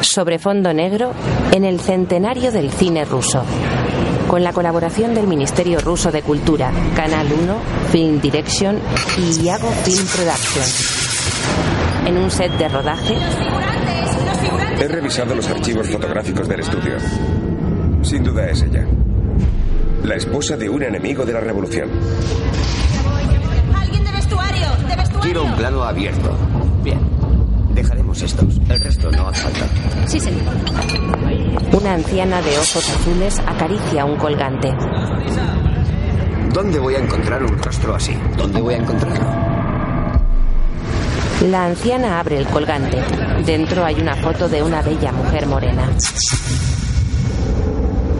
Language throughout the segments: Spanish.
Sobre fondo negro, en el centenario del cine ruso. Con la colaboración del Ministerio Ruso de Cultura, Canal 1, Film Direction y Iago Film Production. En un set de rodaje, He revisado los archivos fotográficos del estudio. Sin duda es ella. La esposa de un enemigo de la revolución. ¡Alguien de vestuario! ¡De vestuario! Quiero un plano abierto. Bien. Estos. El resto no hace falta. Sí, señor. una anciana de ojos azules acaricia un colgante. ¿Dónde voy a encontrar un rostro así? ¿Dónde voy a encontrarlo? La anciana abre el colgante. Dentro hay una foto de una bella mujer morena.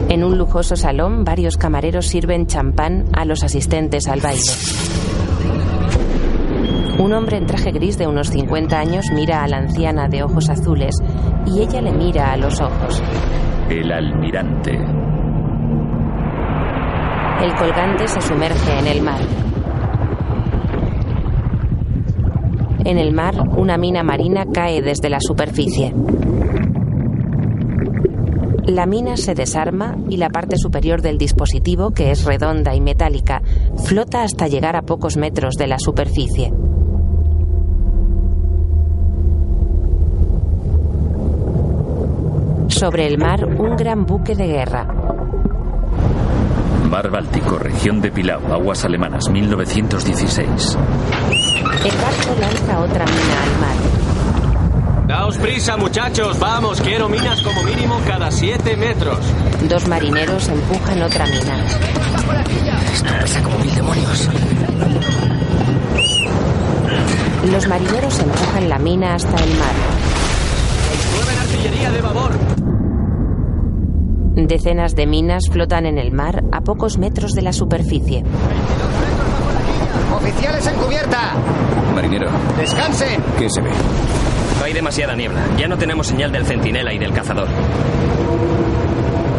En un lujoso salón, varios camareros sirven champán a los asistentes al baile. Un hombre en traje gris de unos 50 años mira a la anciana de ojos azules y ella le mira a los ojos. El almirante. El colgante se sumerge en el mar. En el mar, una mina marina cae desde la superficie. La mina se desarma y la parte superior del dispositivo, que es redonda y metálica, flota hasta llegar a pocos metros de la superficie. Sobre el mar, un gran buque de guerra. Mar Báltico, región de Pilau, aguas alemanas, 1916. El barco lanza otra mina al mar. Daos prisa, muchachos. Vamos, quiero minas como mínimo cada siete metros. Dos marineros empujan otra mina. Esto pesa como mil demonios. Los marineros empujan la mina hasta el mar. Mueven artillería de babor. Decenas de minas flotan en el mar a pocos metros de la superficie. ¡Oficiales en cubierta! Marinero, ¡Descansen! ¿qué se ve? Hay demasiada niebla. Ya no tenemos señal del centinela y del cazador.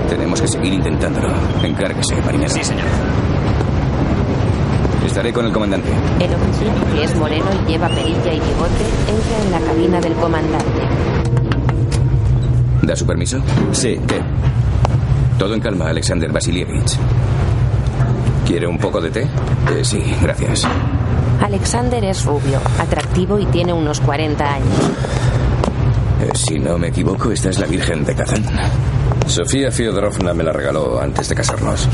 Tenemos que seguir intentándolo. Encárguese, marinero. Sí, señor. Estaré con el comandante. El oficial, que es moreno y lleva perilla y bigote, entra en la cabina del comandante. ¿Da su permiso? Sí, ¿qué? Todo en calma, Alexander Vasilievich. ¿Quiere un poco de té? Eh, sí, gracias. Alexander es rubio, atractivo y tiene unos 40 años. Eh, si no me equivoco, esta es la Virgen de Kazán. Sofía Fiodorovna me la regaló antes de casarnos.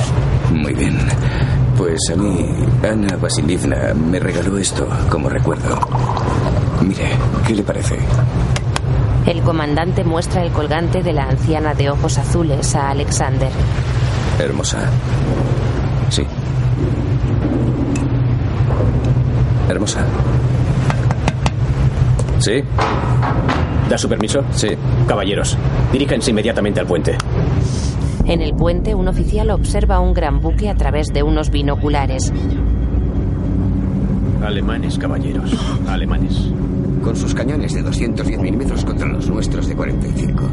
Muy bien. Pues a mí, Ana Vasilievna me regaló esto como recuerdo. Mire, ¿qué le parece? El comandante muestra el colgante de la anciana de ojos azules a Alexander. Hermosa. Sí. Hermosa. ¿Sí? ¿Da su permiso? Sí. Caballeros, diríjense inmediatamente al puente. En el puente, un oficial observa un gran buque a través de unos binoculares. Alemanes, caballeros. Alemanes. Con sus cañones de 210 milímetros contra los nuestros de 45.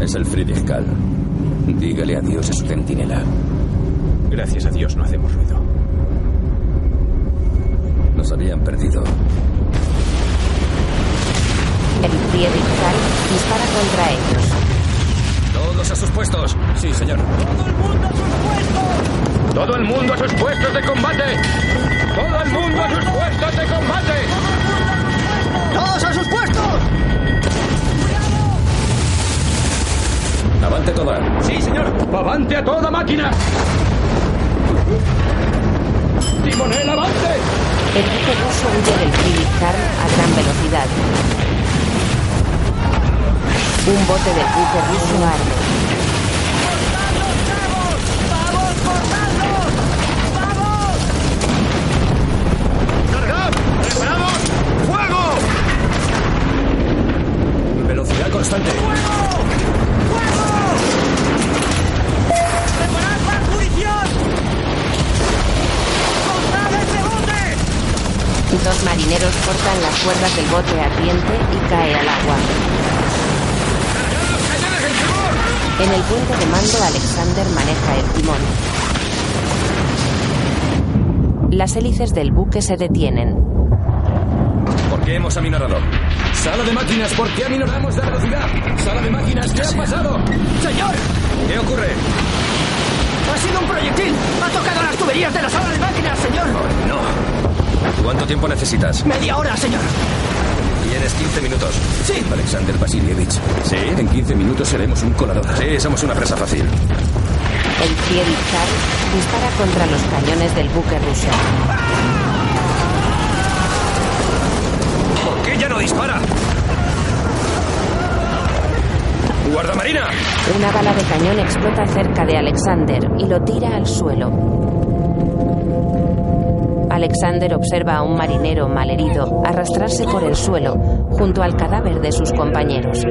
Es el Friedrich Karl. Dígale adiós a su centinela. Gracias a Dios no hacemos ruido. Nos habían perdido. El Friedrich Karl dispara contra ellos. Todos a sus puestos. Sí, señor. ¡Todo el mundo a sus puestos de combate! ¡Todo el mundo a sus puestos de combate! ¡Todos a sus puestos! Avante toda. ¡Sí, señor! ¡Avante a toda máquina! ¡Timonel, avance! El buque ruso huye del Karl a gran velocidad. Un bote del buque ruso arde. ¡Cargad! ¡Preparados! ¡Fuego! ¡Cortad ese bote! Dos marineros cortan las cuerdas del bote ardiente y cae al agua. En el puente de mando, Alexander maneja el timón. Las hélices del buque se detienen. ¿Por ¿Qué hemos aminorado? Sala de máquinas, ¿por qué aminoramos la velocidad? Sala de máquinas, ¿qué ha pasado? ¡Señor! ¿Qué ocurre? ¡Ha sido un proyectil! ¡Ha tocado las tuberías de la sala de máquinas, señor! No. ¿Cuánto tiempo necesitas? Media hora, señor. Tienes 15 minutos. Sí. Alexander Vasilievich. ¿Sí? En 15 minutos seremos un colador. Sí, somos una presa fácil. El Friedrich Karl dispara contra los cañones del buque ruso. ¿Por ya no dispara? ¡Guardamarina! Una bala de cañón explota cerca de Alexander y lo tira al suelo. Alexander observa a un marinero malherido arrastrarse por el suelo junto al cadáver de sus compañeros.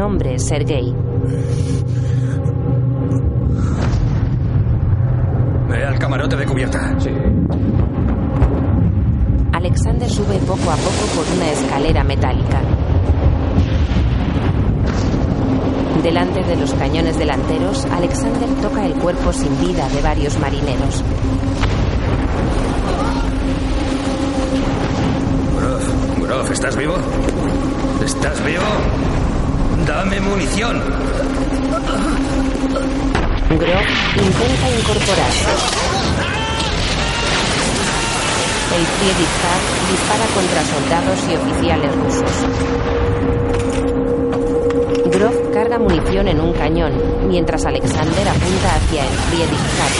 Nombre Sergei. Ve al camarote de cubierta. Sí. Alexander sube poco a poco por una escalera metálica. Delante de los cañones delanteros, Alexander toca el cuerpo sin vida de varios marineros. Gurov, Gurov, ¿estás vivo? ¿Estás vivo? ¡Dame munición! Grog intenta incorporarse. El Karl dispara contra soldados y oficiales rusos. Grog carga munición en un cañón, mientras Alexander apunta hacia el Karl.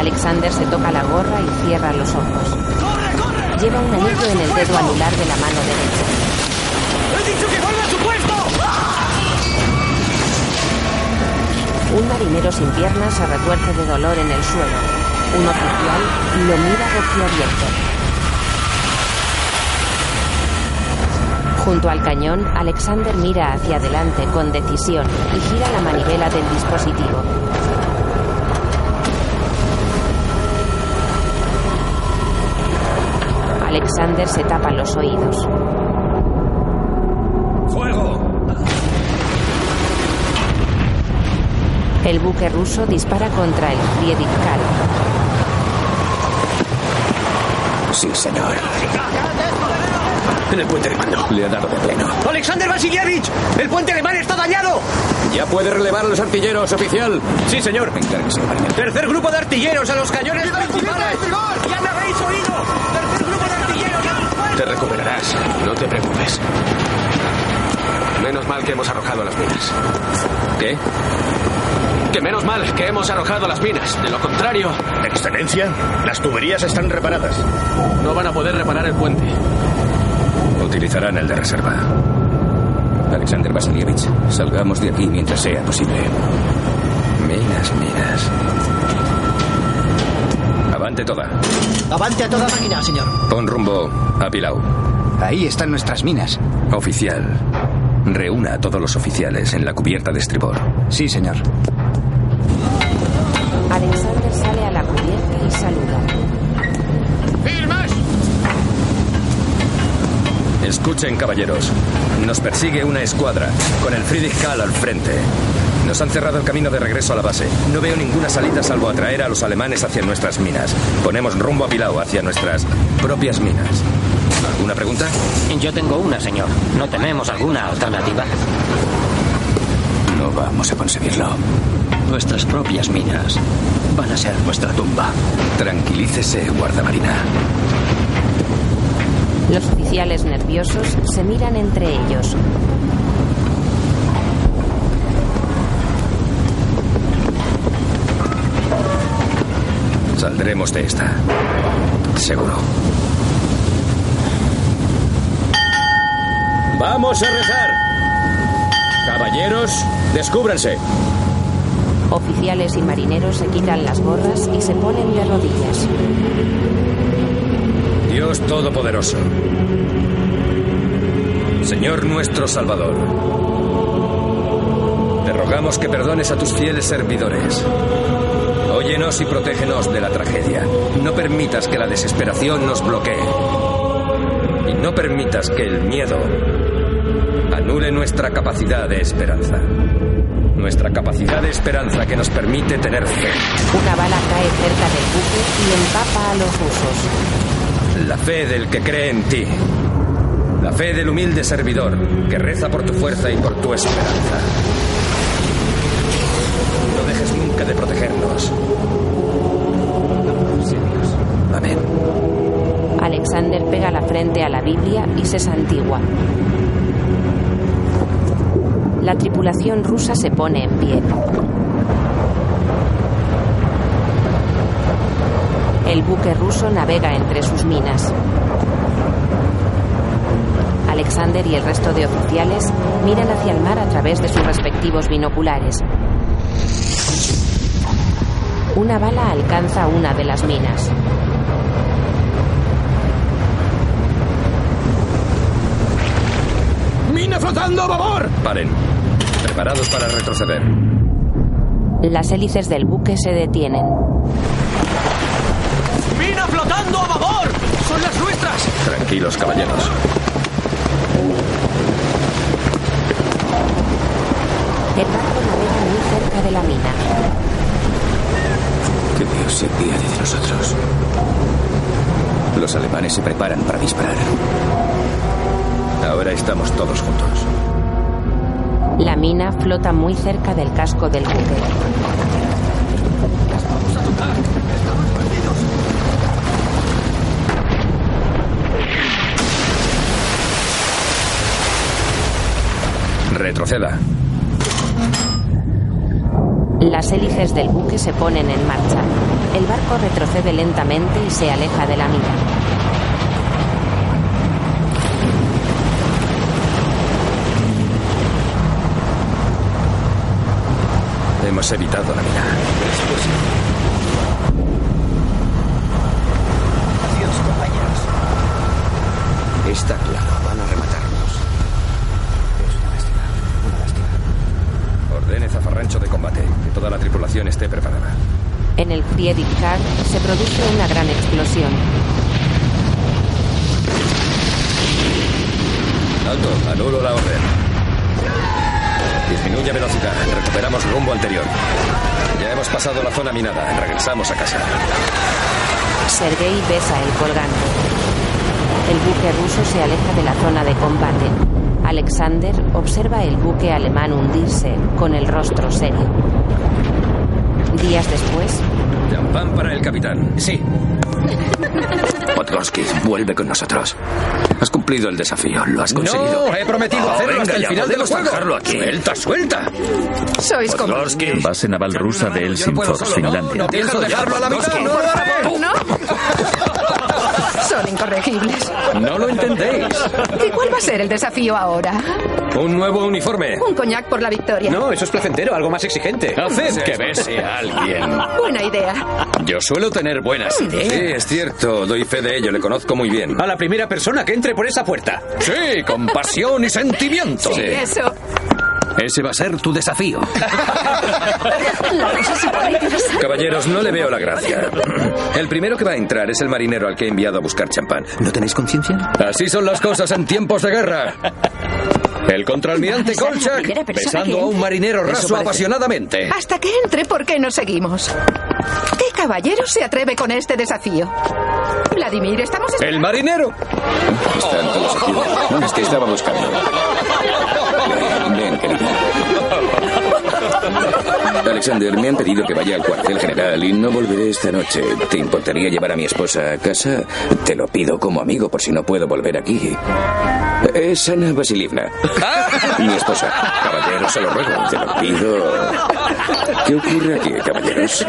Alexander se toca la gorra y cierra los ojos. Lleva un anillo en el dedo anular de la mano derecha. ¡He dicho que vuelva a su puesto! Un marinero sin piernas se retuerce de dolor en el suelo. Un oficial lo mira boquiabierto. Junto al cañón, Alexander mira hacia adelante con decisión y gira la manivela del dispositivo. Alexander se tapa los oídos. El buque ruso dispara contra el Friedrich Karl. Sí, señor. En el puente de mando. Le ha dado de pleno. ¡Alexander Vasilievich! ¡El puente alemán está dañado! ¿Ya puede relevar a los artilleros, oficial? Sí, señor. ¡Tercer grupo de artilleros a los cañones principales! ¡Ya me habéis oído! ¡Tercer grupo de artilleros a los! Te recuperarás. No te preocupes. Menos mal que hemos arrojado las minas. ¿Qué? Que menos mal que hemos arrojado las minas. De lo contrario, Excelencia, las tuberías están reparadas. no van a poder reparar el puente. Utilizarán el de reserva. Alexander Vasilievich, salgamos de aquí mientras sea posible. Minas, minas. Avante toda. ¡Avante a toda máquina, señor! Pon rumbo a Pilau. Ahí están nuestras minas. Oficial. Reúna a todos los oficiales en la cubierta de estribor. Sí, señor. Escuchen, caballeros. Nos persigue una escuadra, con el Friedrich Karl al frente. Nos han cerrado el camino de regreso a la base. No veo ninguna salida salvo atraer a los alemanes hacia nuestras minas. Ponemos rumbo a Pilau, hacia nuestras propias minas. ¿Alguna pregunta? Yo tengo una, señor. ¿No tenemos alguna alternativa? No vamos a conseguirlo. Nuestras propias minas van a ser nuestra tumba. Tranquilícese, guardamarina. Los oficiales nerviosos se miran entre ellos. Saldremos de esta. Seguro. Vamos a rezar. Caballeros, descúbranse. Oficiales y marineros se quitan las gorras y se ponen de rodillas. Dios Todopoderoso. Señor nuestro Salvador. Te rogamos que perdones a tus fieles servidores. Óyenos y protégenos de la tragedia. No permitas que la desesperación nos bloquee. Y no permitas que el miedo anule nuestra capacidad de esperanza. Nuestra capacidad de esperanza que nos permite tener fe. Una bala cae cerca del buque y empapa a los rusos. La fe del que cree en ti. La fe del humilde servidor que reza por tu fuerza y por tu esperanza. No dejes nunca de protegernos. Amén. Alexander pega la frente a la Biblia y se santigua. La tripulación rusa se pone en pie. El buque ruso navega entre sus minas. Alexander y el resto de oficiales miran hacia el mar a través de sus respectivos binoculares. Una bala alcanza una de las minas. ¡Mina flotando a babor! Paren. Preparados para retroceder. Las hélices del buque se detienen. ¡Mina flotando a babor! ¡Son las nuestras! Tranquilos, caballeros. El barco navega muy cerca de la mina. Que Dios se apiade de nosotros. Los alemanes se preparan para disparar. Ahora estamos todos juntos. La mina flota muy cerca del casco del buque. Retroceda. Las hélices del buque se ponen en marcha. El barco retrocede lentamente y se aleja de la mina. Hemos evitado la mina. Adiós, compañeros. Está claro, van a rematarnos. Es una lástima, una lástima. Ordene zafarrancho de combate. Que toda la tripulación esté preparada. En el Friedrichshain se produce una gran explosión. Alto, anulo la orden. Disminuye velocidad. Recuperamos rumbo anterior. Ya hemos pasado la zona minada. Regresamos a casa. Sergei besa el colgante. El buque ruso se aleja de la zona de combate. Alexander observa el buque alemán hundirse con el rostro serio. Días después, Champán para el capitán. Sí. Podgorski, vuelve con nosotros. Has cumplido el desafío. Lo has conseguido. No, he prometido Oh, hacerlo venga, hasta el ya final del juego. dejarlo aquí. Suelta, suelta. Sois como... Podgorski. Base naval rusa de Helsingfors, Finlandia. No pienso dejarlo a la mitad. No. ¿No? Son incorregibles. No lo entendéis. ¿Y cuál va a ser el desafío ahora? Un nuevo uniforme. Un coñac por la victoria. No, eso es placentero, algo más exigente. Haced que bese a alguien. Buena idea. Yo suelo tener buenas Sí, ideas. Sí, es cierto. Doy fe de ello. Le conozco muy bien. A la primera persona que entre por esa puerta. Sí, con pasión y sentimiento. Sí, eso. Ese va a ser tu desafío. Caballeros, no le veo la gracia. El primero que va a entrar es el marinero al que he enviado a buscar champán. ¿No tenéis conciencia? Así son las cosas en tiempos de guerra. El contraalmirante Kolchak besando a un marinero raso apasionadamente. Hasta que entre, ¿por qué no seguimos? ¿Qué caballero se atreve con este desafío? Vladimir, estamos... El marinero. Están todos aquí. Es que estaba buscando. Ven, ven, querido. Alexander, me han pedido que vaya al cuartel general y no volveré esta noche. ¿Te importaría llevar a mi esposa a casa? Te lo pido como amigo por si no puedo volver aquí. Es Ana Vasilievna. Mi esposa. Caballero, se lo ruego. Te lo pido. ¿Qué ocurre aquí, caballeros?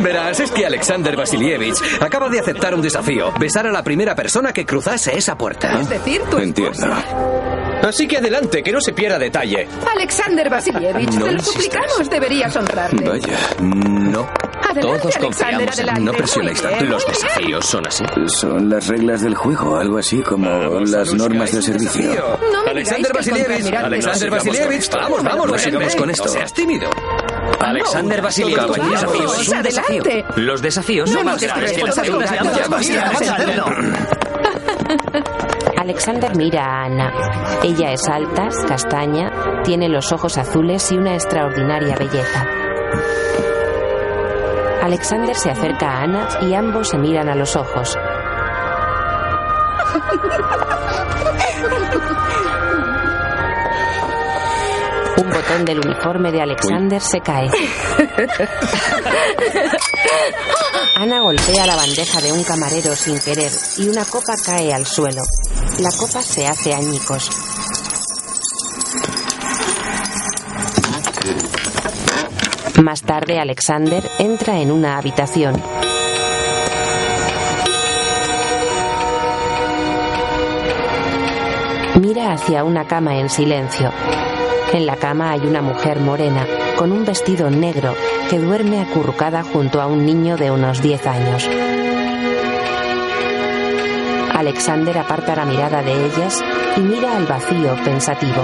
Verás, es que Alexander Vasilievich acaba de aceptar un desafío: besar a la primera persona que cruzase esa puerta. Es decir, tu Entiendo. Así que adelante, que no se pierda detalle. Alexander Vasilievich, No te lo insistas. suplicamos, deberías honrarle. Vaya. No. Adelante, Todos Alexander, confiamos adelante. No bien, tanto. Los desafíos son así. Son las reglas del juego, algo así como las normas de servicio. No me Alexander Vasilievich. Alexander Vasilievich. Vamos, vamos, Bueno, sigamos con esto. No seas tímido. Alexander Vasilievich, Vamos, desafío es un desafío. adelante. Los desafíos No son más grandes que las. Alexander mira a Ana. Ella es alta, castaña, tiene los ojos azules y una extraordinaria belleza. Alexander se acerca a Ana y ambos se miran a los ojos. Un botón del uniforme de Alexander se cae. Ana golpea la bandeja de un camarero sin querer y una copa cae al suelo. La copa se hace añicos. Más tarde, Alexander entra en una habitación. Mira hacia una cama en silencio. En la cama hay una mujer morena, con un vestido negro, que duerme acurrucada junto a un niño de unos 10 años. Alexander aparta la mirada de ellas y mira al vacío pensativo.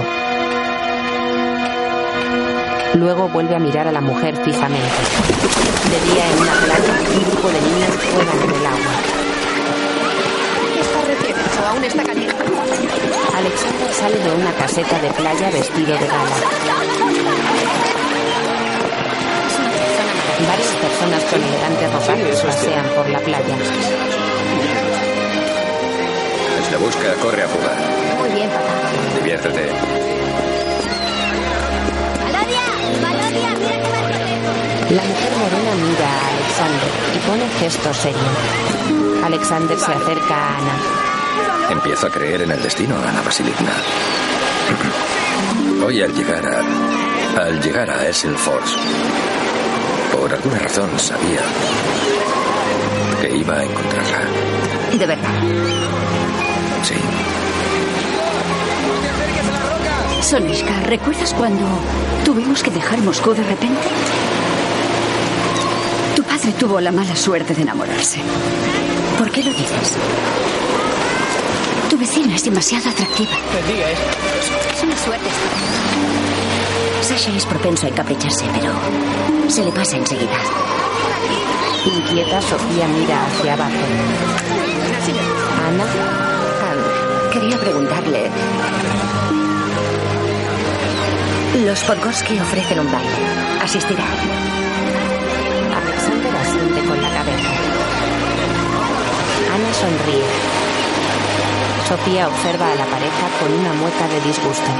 Luego vuelve a mirar a la mujer fijamente. De día en una playa, un grupo de niños juegan en el agua. Aún está caliente. Alexander sale de una caseta de playa vestido de gala. Varias personas con elegantes ropajes pasean por la playa. Se busca, corre a jugar. Muy bien, papá. Diviértete. ¡Mira! La mujer morena mira a Alexander y pone gesto serio. Alexander se acerca a Ana. Empiezo a creer en el destino, Ana Vasilievna. Hoy al llegar a. al llegar a Esselfors, por alguna razón sabía que iba a encontrarla. De verdad. Sí. Sonishka, ¿recuerdas cuando tuvimos que dejar Moscú de repente? Tu padre tuvo la mala suerte de enamorarse. ¿Por qué lo dices? Vecina es demasiado atractiva. Es una suerte. Sasha es propenso a encapricharse, pero se le pasa enseguida. Inquieta, Sofía mira hacia abajo. Ana, quería preguntarle. Los Podgorski ofrecen un baile. ¿Asistirá? Alexander asiente con la cabeza. Ana sonríe. Sofía observa a la pareja con una mueca de disgusto.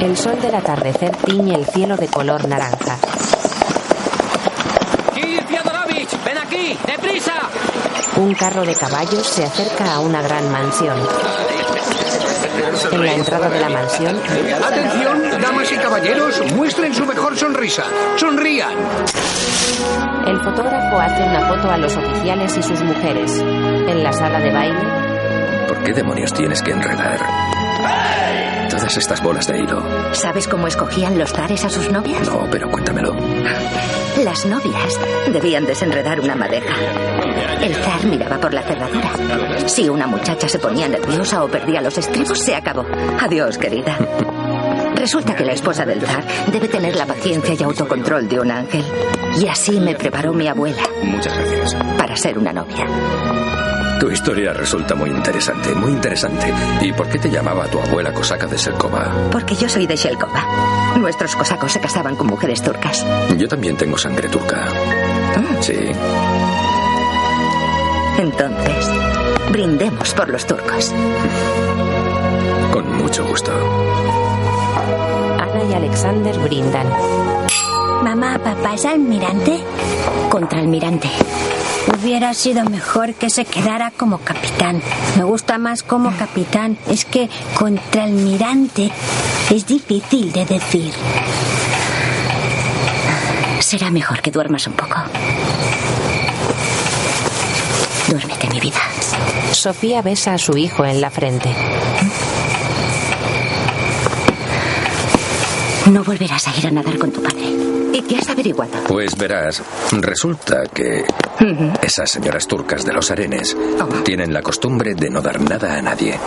El sol del atardecer tiñe el cielo de color naranja. ¡Ven aquí! ¡Deprisa! Un carro de caballos se acerca a una gran mansión. En la entrada de la mansión, Atención, damas y caballeros, muestren su mejor sonrisa. Sonrían. el fotógrafo hace una foto a los oficiales y sus mujeres. En la sala de baile, ¿Por qué demonios tienes que enredar todas estas bolas de hilo? ¿Sabes cómo escogían los zares a sus novias? No, pero cuéntamelo. Las novias debían desenredar una madeja. El zar miraba por la cerradura. Si una muchacha se ponía nerviosa o perdía los estribos, se acabó. Adiós, querida. Resulta que la esposa del zar debe tener la paciencia y autocontrol de un ángel. Y así me preparó mi abuela Muchas gracias. para ser una novia. Tu historia resulta muy interesante, muy interesante. ¿Y por qué te llamaba tu abuela cosaca de Selkova? Porque yo soy de Shelkova. Nuestros cosacos se casaban con mujeres turcas. Yo también tengo sangre turca. Sí. Entonces, brindemos por los turcos. Con mucho gusto. Ana y Alexander brindan. Mamá, papá es almirante. Contraalmirante. Hubiera sido mejor que se quedara como capitán. Me gusta más como capitán. Es que contraalmirante es difícil de decir. Será mejor que duermas un poco. Duérmete, mi vida. Sofía besa a su hijo en la frente. No volverás a ir a nadar con tu padre. ¿Y qué has averiguado? Pues verás, resulta que esas señoras turcas de los arenes tienen la costumbre de no dar nada a nadie.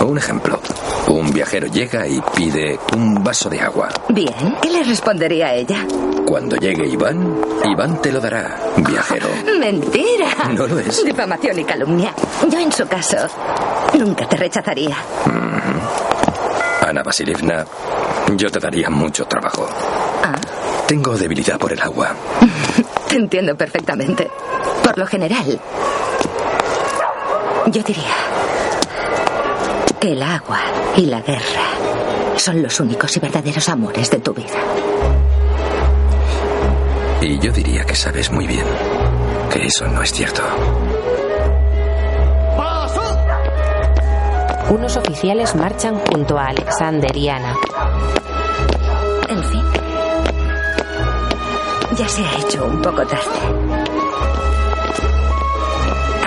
Un ejemplo. Un viajero llega y pide un vaso de agua. Bien, ¿qué le respondería a ella? Cuando llegue Iván, Iván te lo dará, viajero. Mentira. No lo es. Difamación y calumnia. Yo en su caso nunca te rechazaría. Ana Vasilievna, yo te daría mucho trabajo. Tengo debilidad por el agua. te entiendo perfectamente. Por lo general, yo diría que el agua y la guerra son los únicos y verdaderos amores de tu vida. Y yo diría que sabes muy bien que eso no es cierto. Unos oficiales marchan junto a Alexander y Ana. En fin. Ya se ha hecho un poco tarde.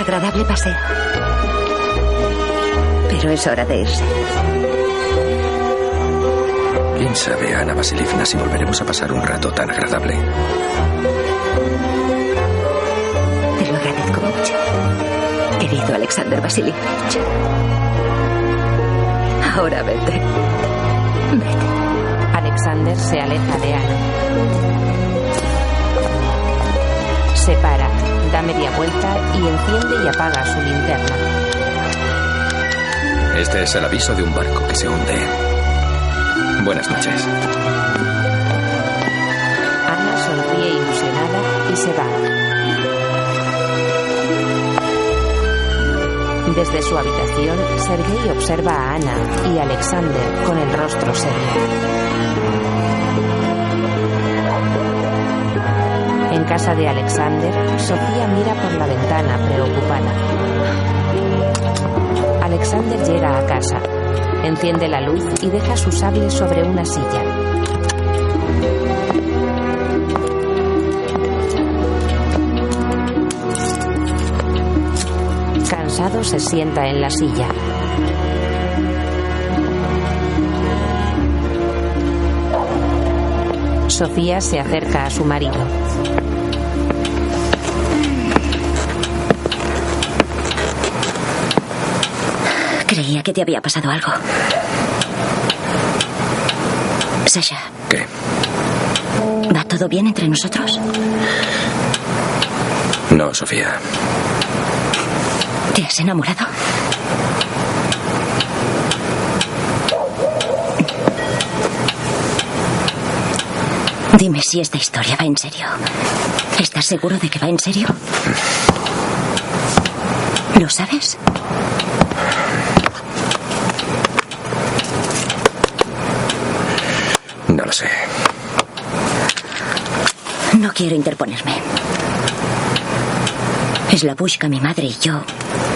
Agradable paseo. Pero es hora de irse. ¿Quién sabe, Ana Vasilievna, si volveremos a pasar un rato tan agradable? Te lo agradezco mucho. Querido Alexander Vasilievich. Ahora vete. Alexander se aleja de Ana. Se para, da media vuelta y enciende y apaga su linterna. Este es el aviso de un barco que se hunde. Buenas noches. Ana sonríe ilusionada y se va. Desde su habitación, Sergei observa a Ana y Alexander con el rostro serio. Casa de Alexander, Sofía mira por la ventana preocupada. Alexander llega a casa, enciende la luz y deja su sable sobre una silla. Cansado se sienta en la silla. Sofía se acerca a su marido. Creía que te había pasado algo. Sasha. ¿Qué? ¿Va todo bien entre nosotros? No, Sofía. ¿Te has enamorado? Dime si esta historia va en serio. ¿Estás seguro de que va en serio? ¿Lo sabes? No lo sé. No quiero interponerme. Es la Bushka, mi madre y yo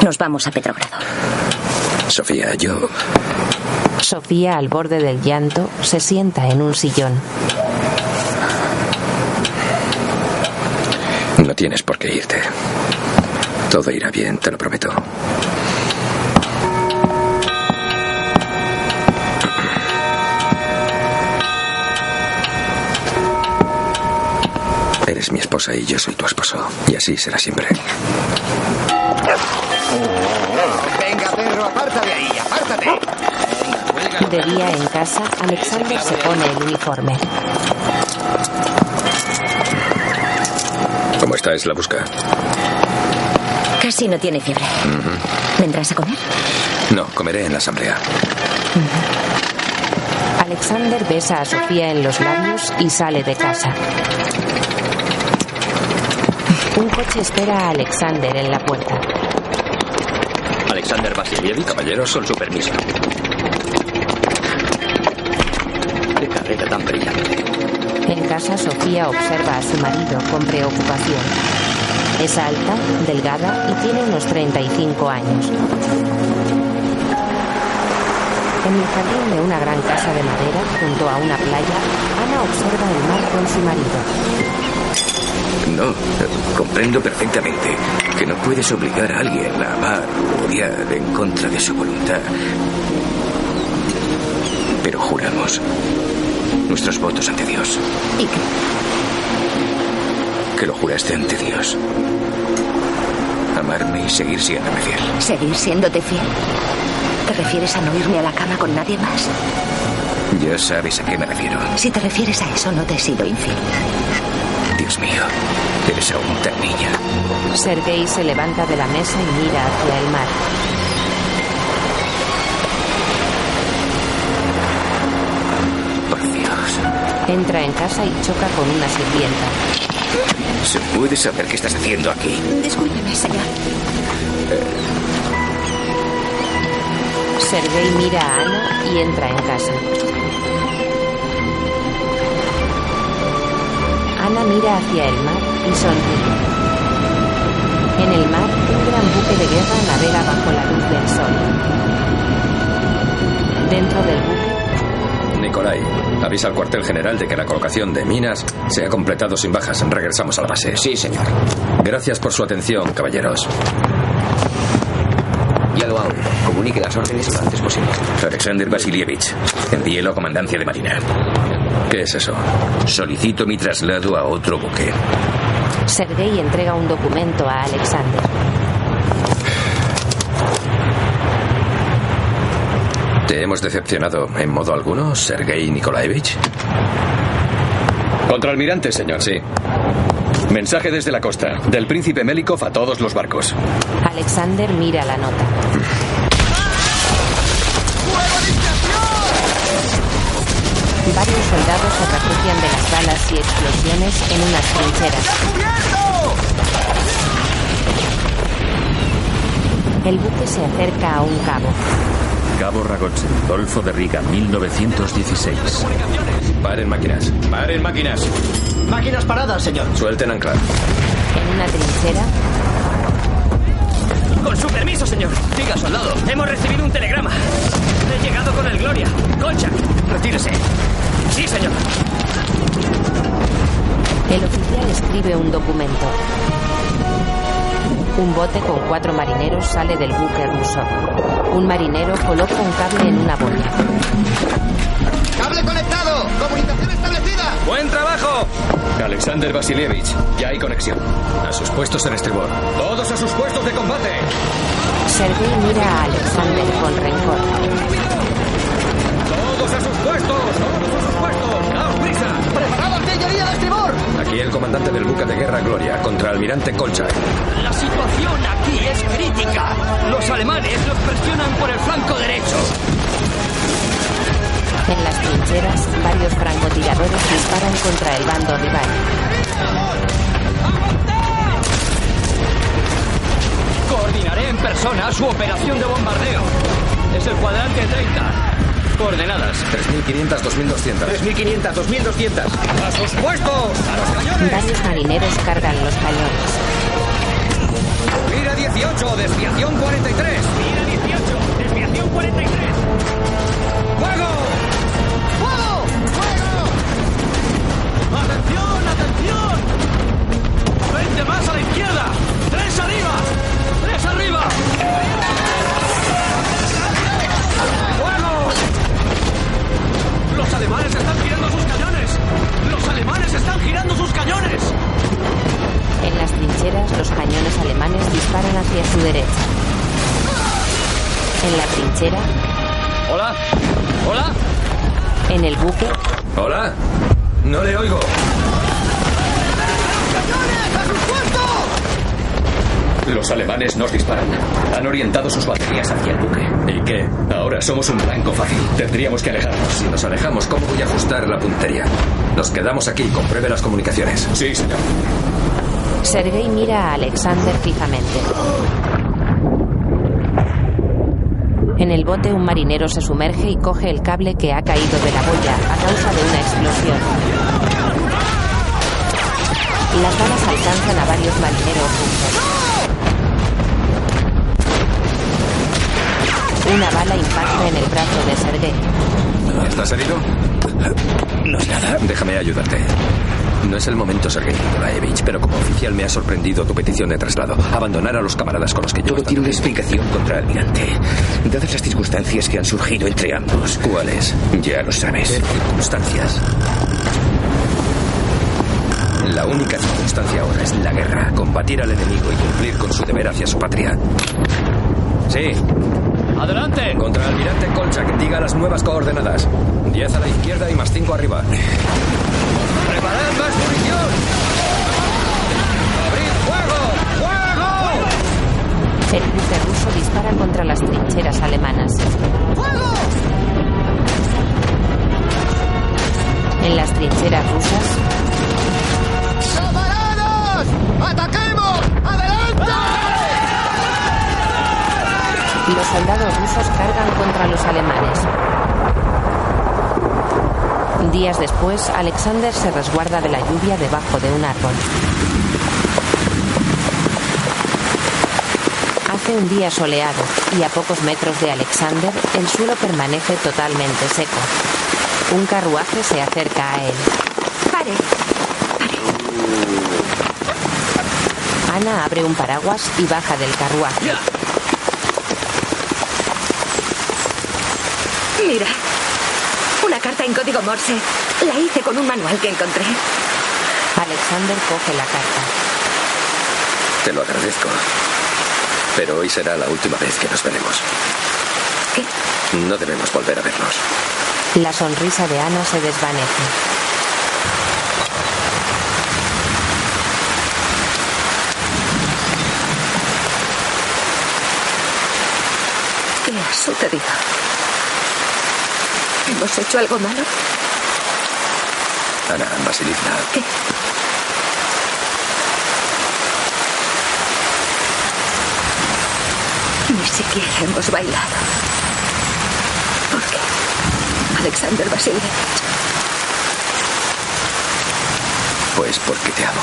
nos vamos a Petrogrado. Sofía, yo... Sofía, al borde del llanto, se sienta en un sillón. No tienes por qué irte. Todo irá bien, te lo prometo. Eres mi esposa y yo soy tu esposo. Y así será siempre. Venga, perro, aparta de ahí, apártate. De día en casa, Alexander se pone el uniforme. ¿Cómo está? Es la busca. Casi no tiene fiebre. ¿Vendrás a comer? No, comeré en la asamblea. Alexander besa a Sofía en los labios y sale de casa. Un coche espera a Alexander en la puerta. Alexander Vasilievich, caballeros, con su permiso. Qué carrera tan brillante. En casa, Sofía observa a su marido con preocupación. Es alta, delgada y tiene unos 35 años. En el jardín de una gran casa de madera, junto a una playa, Ana observa el mar con su marido. No, comprendo perfectamente que no puedes obligar a alguien a amar o odiar en contra de su voluntad. Pero juramos nuestros votos ante Dios. ¿Y qué? Que lo juraste ante Dios. Amarme y seguir siéndome fiel. ¿Seguir siéndote fiel? ¿Te refieres a no irme a la cama con nadie más? Ya sabes a qué me refiero. Si te refieres a eso, no te he sido infiel. Dios mío, eres aún tan niña. Sergei se levanta de la mesa y mira hacia el mar. Por Dios. Entra en casa y choca con una sirvienta. ¿Se puede saber qué estás haciendo aquí? Discúlpeme, señor. Sergei mira a Ana y entra en casa. Ana mira hacia el mar y sonríe. En el mar, un gran buque de guerra navega bajo la luz del sol. Dentro del buque, Nicolai, avisa al cuartel general de que la colocación de minas se ha completado sin bajas. Regresamos a la base. Sí, señor. Gracias por su atención, caballeros. Ya lo hago. Comunique las órdenes lo antes posible. Alexander Vasilievich, envíelo a comandancia de marina. ¿Qué es eso? Solicito mi traslado a otro buque. Sergei entrega un documento a Alexander. ¿Te hemos decepcionado en modo alguno, Sergei Nikolaevich? Contraalmirante, señor. Sí. Mensaje desde la costa. Del príncipe Melikov a todos los barcos. Alexander mira la nota. Varios soldados se refugian de las balas y explosiones en unas trincheras. El buque se acerca a un cabo. Cabo Ragozzi, Golfo de Riga, 1916. Paren máquinas. Paren máquinas. Máquinas paradas, señor. Suelten anclar. En una trinchera, Con su permiso, señor. Diga, soldado. Hemos recibido un telegrama. He llegado con el Gloria. Concha, retírese. Sí, señor. el oficial escribe un documento. Un bote con cuatro marineros sale del buque ruso. Un marinero coloca un cable en una boya. ¡Cable conectado! ¡Comunicación establecida! ¡Buen trabajo! Alexander Vasilievich, ya hay conexión. A sus puestos en estribor. ¡Todos a sus puestos de combate! Sergei mira a Alexander con rencor. Puestos! ¡Daos prisa! ¡Preparado artillería de estribor! Aquí el comandante del buque de guerra Gloria, contra almirante Kolchak. La situación aquí es crítica. Los alemanes nos presionan por el flanco derecho. En las trincheras, varios francotiradores disparan contra el bando rival. Coordinaré en persona su operación de bombardeo. Es el cuadrante 30. Coordenadas. 3.500, 2.200. 3.500, 2.200. ¡A sus puestos! ¡A los cañones! Varios marineros cargan los cañones. Mira 18, desviación 43. Mira 18, desviación 43. ¡Fuego! ¡Fuego! ¡Fuego! ¡Atención, atención! ¡Veinte más a la izquierda! ¡Tres arriba! ¡Los alemanes están girando sus cañones! ¡Los alemanes están girando sus cañones! En las trincheras, los cañones alemanes disparan hacia su derecha. En la trinchera, ¡Hola! ¡Hola! en el buque, ¿Hola? No le oigo. Los alemanes nos disparan. Han orientado sus baterías hacia el buque. ¿Y qué? Ahora somos un blanco fácil. Tendríamos que alejarnos. Si nos alejamos, ¿cómo voy a ajustar la puntería? Nos quedamos aquí, compruebe las comunicaciones. Sí, señor. Sergei mira a Alexander fijamente. En el bote, un marinero se sumerge y coge el cable que ha caído de la boya a causa de una explosión. Las balas alcanzan a varios marineros juntos. Una bala impacta en el brazo de Sergei. ¿Estás herido? No es nada. Déjame ayudarte. No es el momento, Sergei Nikolaevich, pero como oficial me ha sorprendido tu petición de traslado. Abandonar a los camaradas con los que yo... Todo tiene una explicación contra almirante. Dadas las circunstancias que han surgido entre ambos. ¿Cuáles? Ya lo sabes. ¿Qué circunstancias? La única circunstancia ahora es la guerra, combatir al enemigo y cumplir con su deber hacia su patria. Sí. ¡Adelante! Contra el almirante Kolchak, diga las nuevas coordenadas. 10 a la izquierda y más 5 arriba. ¡Preparad más munición! ¡Abrid fuego! ¡Fuego! El buque ruso dispara contra las trincheras alemanas. ¡Fuego! En las trincheras rusas, ¡Camaradas! ¡Ataquemos! ¡Adelante! Los soldados rusos cargan contra los alemanes. Días después, Alexander se resguarda de la lluvia debajo de un árbol. Hace un día soleado y a pocos metros de Alexander el suelo permanece totalmente seco. Un carruaje se acerca a él. Pare. Ana abre un paraguas y baja del carruaje. Mira. Una carta en código Morse. La hice con un manual que encontré. Alexander coge la carta. Te lo agradezco. Pero hoy será la última vez que nos veremos. ¿Qué? No debemos volver a vernos. La sonrisa de Ana se desvanece. ¿Qué ha sucedido? ¿Hemos hecho algo malo? Ana Vasilivna. ¿Qué? Ni siquiera hemos bailado. ¿Por qué? Alexander Vasilievich. Pues porque te amo.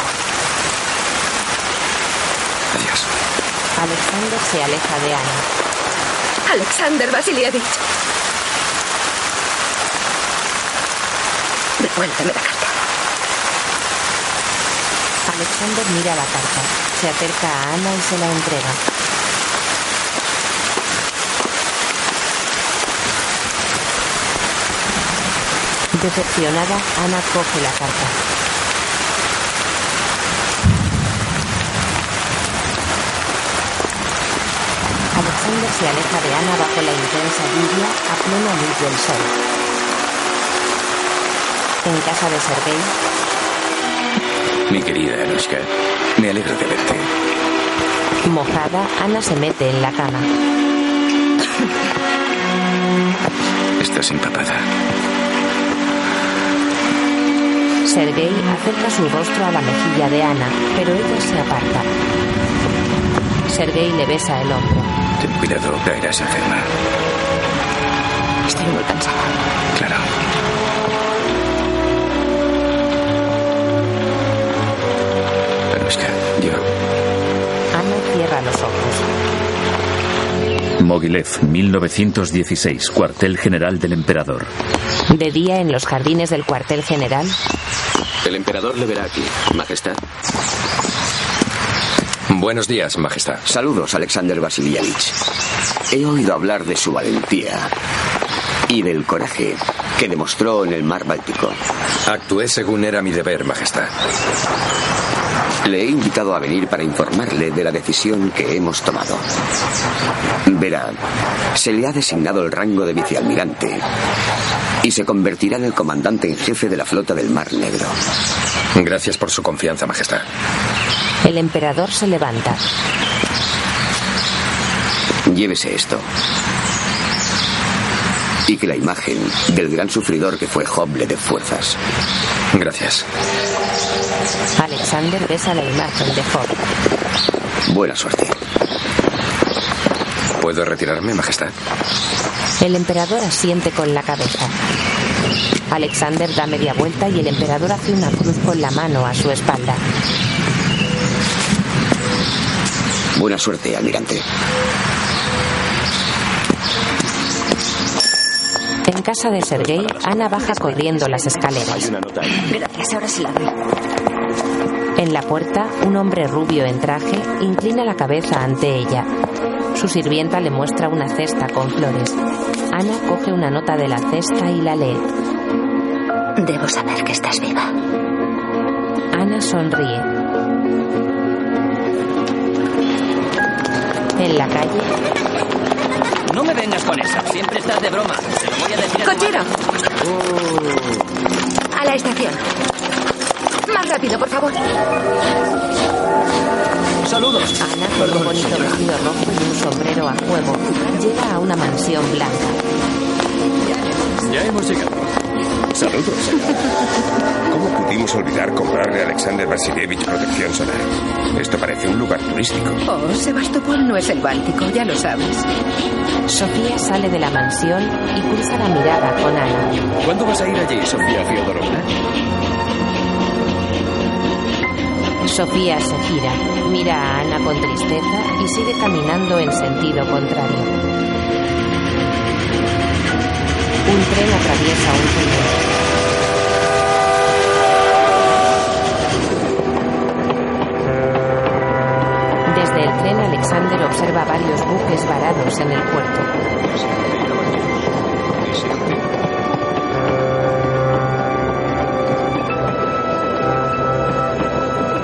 Adiós. Alexander se aleja de Ana. Alexander Vasilievich. Devuélveme la carta. Alexander mira la carta, se acerca a Ana y se la entrega. Decepcionada, Ana coge la carta. Alexander se aleja de Ana bajo la intensa lluvia a plena luz del sol. En casa de Sergei, Mi querida Anushka, me alegro de verte. mojada, Ana se mete en la cama. Estás empapada. Sergei acerca su rostro a la mejilla de Ana, pero ella se aparta. Sergei le besa el hombro. Ten cuidado, caerás enferma. Estoy muy cansada. Claro. Los ojos. Mogilev, 1916, cuartel general del emperador. De día en los jardines del cuartel general, El emperador le verá aquí, Majestad. Buenos días, Majestad. Saludos, Alexander Vasilievich. He oído hablar de su valentía y del coraje que demostró en el mar Báltico. Actué según era mi deber, Majestad. Le he invitado a venir para informarle de la decisión que hemos tomado. Verá, se le ha designado el rango de vicealmirante y se convertirá en el comandante en jefe de la flota del Mar Negro. Gracias por su confianza, Majestad. el emperador se levanta. Llévese esto. Y que la imagen del gran sufridor que fue Job le dé fuerzas. Gracias. Alexander besa la imagen de Job. Buena suerte. ¿Puedo retirarme, Majestad? El emperador asiente con la cabeza. Alexander da media vuelta y el emperador hace una cruz con la mano a su espalda. Buena suerte, almirante. En casa de Sergei, Ana baja corriendo las escaleras. Gracias, ahora sí la doy. En la puerta, un hombre rubio en traje inclina la cabeza ante ella. Su sirvienta le muestra una cesta con flores. Ana coge una nota de la cesta y la lee. Debo saber que estás viva. Ana sonríe. En la calle, No me vengas con esa. Siempre estás de broma. ¡Cochero! A la estación. Más rápido, por favor. Saludos. Ana, con un bonito vestido rojo y un sombrero a juego, llega a una mansión blanca. Ya hemos llegado. Saludos. ¿Cómo pudimos olvidar comprarle a Alexander Vasilievich protección solar? Esto parece un lugar turístico. Oh, Sebastopol no es el Báltico, ya lo sabes. Sofía sale de la mansión y cruza la mirada con Ana. ¿Cuándo vas a ir allí, Sofía Fiodorovna? Sofía se gira, mira a Ana con tristeza y sigue caminando en sentido contrario. Un tren atraviesa un túnel. Alexander observa varios buques varados en el puerto.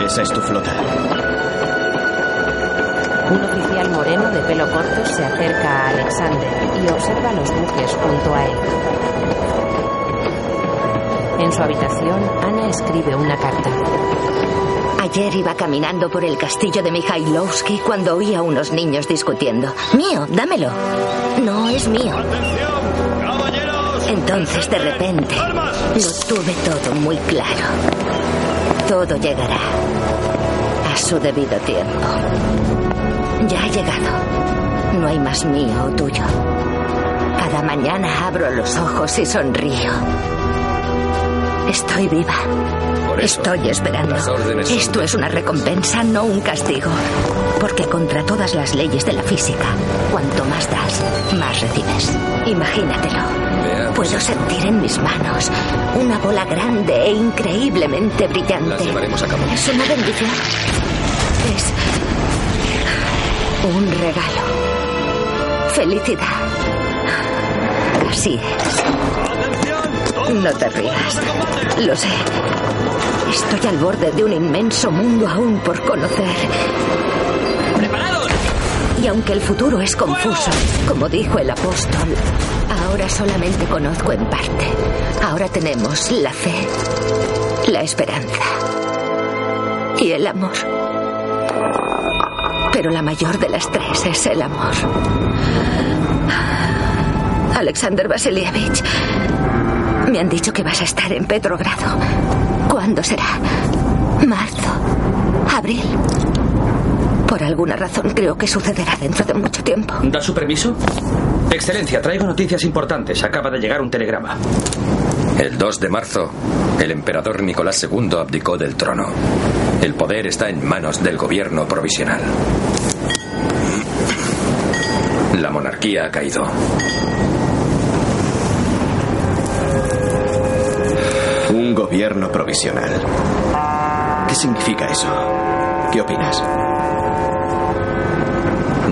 Esa es tu flota. Un oficial moreno de pelo corto se acerca a Alexander y observa los buques junto a él. En su habitación, Ana escribe una carta. Ayer iba caminando por el castillo de Mikhailovsky cuando oí a unos niños discutiendo. Mío, dámelo. No es mío. Entonces, de repente, lo tuve todo muy claro. Todo llegará a su debido tiempo. Ya ha llegado. No hay más mío o tuyo. Cada mañana abro los ojos y sonrío. Estoy viva. Estoy esperando. Esto es una recompensa, no un castigo. Porque contra todas las leyes de la física, cuanto más das, más recibes. Imagínatelo. Puedo sentir en mis manos una bola grande e increíblemente brillante. Las llevaremos a cabo. Es una bendición. Es un regalo. Felicidad. Así es. No te rías. Lo sé. Estoy al borde de un inmenso mundo aún por conocer. ¡Preparados! Y aunque el futuro es confuso, como dijo el apóstol, ahora solamente conozco en parte. Ahora tenemos la fe, la esperanza y el amor. Pero la mayor de las tres es el amor. Alexander Vasilievich, me han dicho que vas a estar en Petrogrado. ¿Cuándo será? ¿Marzo? ¿Abril? Por alguna razón creo que sucederá dentro de mucho tiempo. ¿Da su permiso? Excelencia, traigo noticias importantes. Acaba de llegar un telegrama. El 2 de marzo, el emperador Nicolás II abdicó del trono. El poder está en manos del gobierno provisional. La monarquía ha caído. Un gobierno provisional. ¿Qué significa eso? ¿Qué opinas?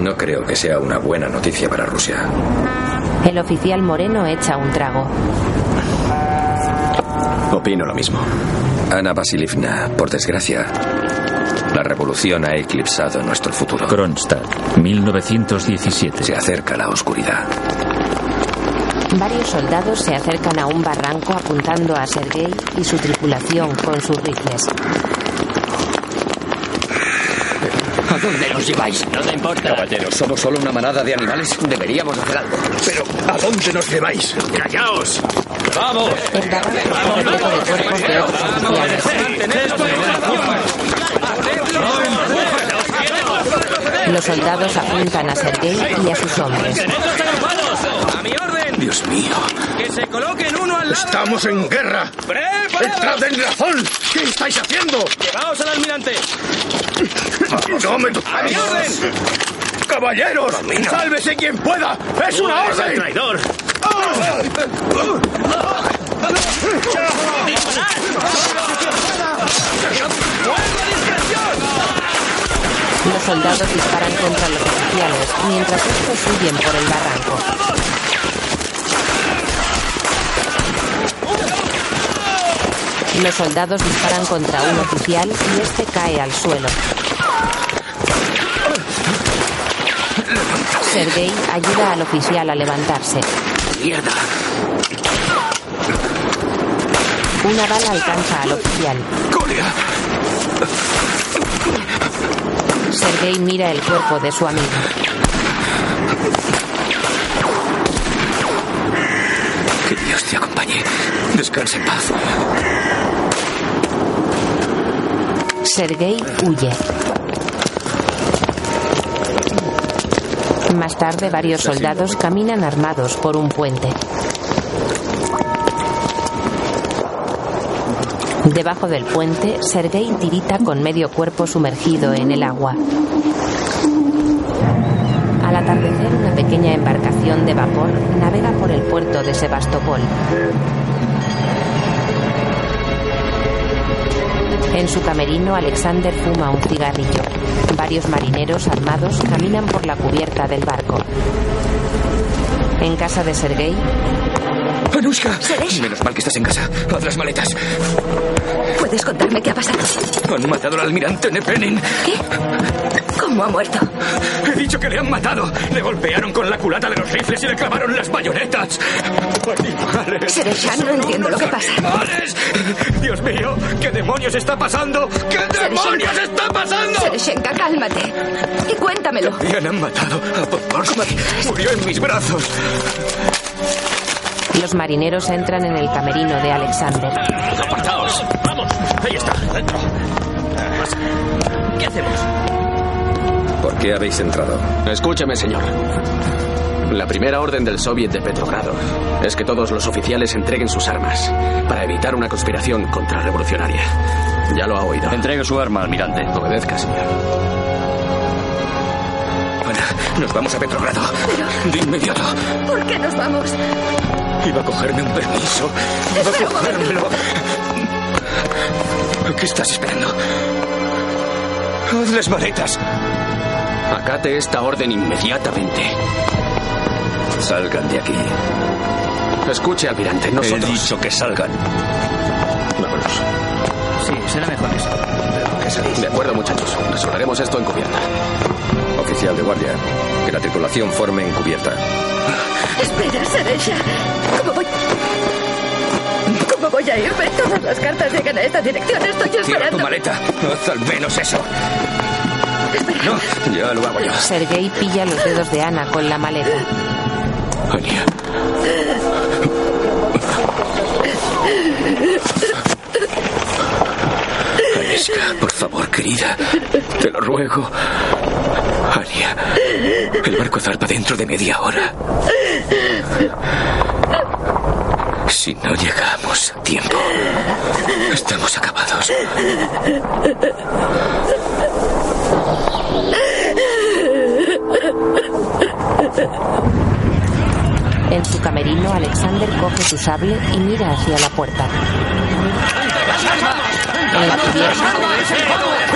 No creo que sea una buena noticia para Rusia. El oficial moreno echa un trago. Opino lo mismo. Ana Vasilievna, por desgracia, la revolución ha eclipsado nuestro futuro. Kronstadt, 1917. Se acerca la oscuridad. Varios soldados se acercan a un barranco apuntando a Sergei y su tripulación con sus rifles. ¿A dónde nos lleváis? No te importa. Caballeros, somos solo una manada de animales. Deberíamos hacer algo. Pero, ¿a dónde nos lleváis? ¡Callaos! ¡Vamos! El barranco está repleto de cuerpos de otros oficiales. Los soldados apuntan a Sergei y a sus hombres. Dios mío. ¡Que se coloquen uno al lado! ¡Estamos en guerra! ¡Entrad en razón! ¿Qué estáis haciendo? ¡Llevaos al almirante! ¡No me ¡A mi orden! ¡Caballeros! ¡Sálvese quien pueda! ¡Es una orden! traidor! Los soldados disparan contra los oficiales mientras estos huyen por el barranco. Los soldados disparan contra un oficial y este cae al suelo. Sergei ayuda al oficial a levantarse. ¡Mierda! Una bala alcanza al oficial. ¡Colia! Sergei mira el cuerpo de su amigo. Que Dios te acompañe. Descansa en paz. Sergei huye. Más tarde, varios soldados caminan armados por un puente. Debajo del puente, Sergei tirita con medio cuerpo sumergido en el agua. Al atardecer, una pequeña embarcación de vapor navega por el puerto de Sebastopol. En su camerino, Alexander fuma un cigarrillo. Varios marineros armados caminan por la cubierta del barco. En casa de Sergei, ¡Anushka! Menos mal que estás en casa. Haz las maletas. ¿Puedes contarme qué ha pasado? Han matado al almirante Nepenin. ¿Qué? ¿Cómo ha muerto? He dicho que le han matado. Le golpearon con la culata de los rifles y le clavaron las bayonetas. ¡Animales! Sereshan, no entiendo lo que pasa. ¡Animales! ¡Dios mío! ¿Qué demonios está pasando? ¿Qué demonios Sereshenka. está pasando? Sereshenka, cálmate. Y cuéntamelo. Bien, han matado a Podporsky. Murió en mis brazos. los marineros entran en el camerino de Alexander. ¡Apartaos! ¡Vamos! Ahí está, dentro. ¿Qué hacemos? ¿Por qué habéis entrado? Escúcheme, señor. La primera orden del Soviet de Petrogrado es que todos los oficiales entreguen sus armas para evitar una conspiración contrarrevolucionaria. Ya lo ha oído. Entregue su arma, almirante. Obedezca, señor. Ana, nos vamos a Petrogrado. De inmediato. ¿Por qué nos vamos? Iba a cogerme un permiso. Iba Espera a cogérmelo. ¿Qué estás esperando? Haz las maletas. Acate esta orden inmediatamente. Salgan de aquí. Escuche, almirante, nosotros... He dicho que salgan. Vámonos. Sí, será mejor eso. De acuerdo, muchachos. Resolveremos esto en cubierta. Oficial de guardia, que la tripulación forme en cubierta. Espera, Seresha. ¿Cómo voy? ¿Cómo voy a irme? Todas las cartas llegan a esta dirección. Estoy Cierra tu esperando. maleta. Haz al menos eso. No, ya lo hago yo. Sergei pilla los dedos de Ana con la maleta. Ania. Aniska, por favor, querida. Te lo ruego. Ania, el barco zarpa dentro de media hora. Si no llegamos a tiempo, estamos acabados. En su camerino, Alexander coge su sable y mira hacia la puerta. En la cubierta,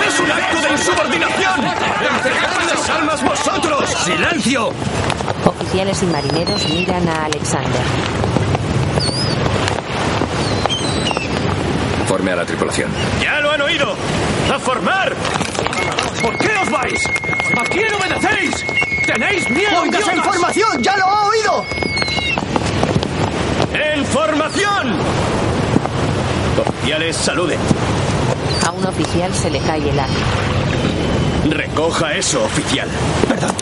¡Es un acto de insubordinación! ¡Entregad las almas vosotros! ¡Silencio! oficiales y marineros miran a Alexander. Forme a la tripulación. ¡Ya lo han oído! ¡A formar! ¿Por qué os vais? ¿A quién obedecéis? ¡Tenéis miedo! ¡Oiga esa información! ¡Ya lo ha oído! ¡En formación! Oficiales, saluden. A un oficial se le cae el arma. Recoja eso, oficial. Perdón.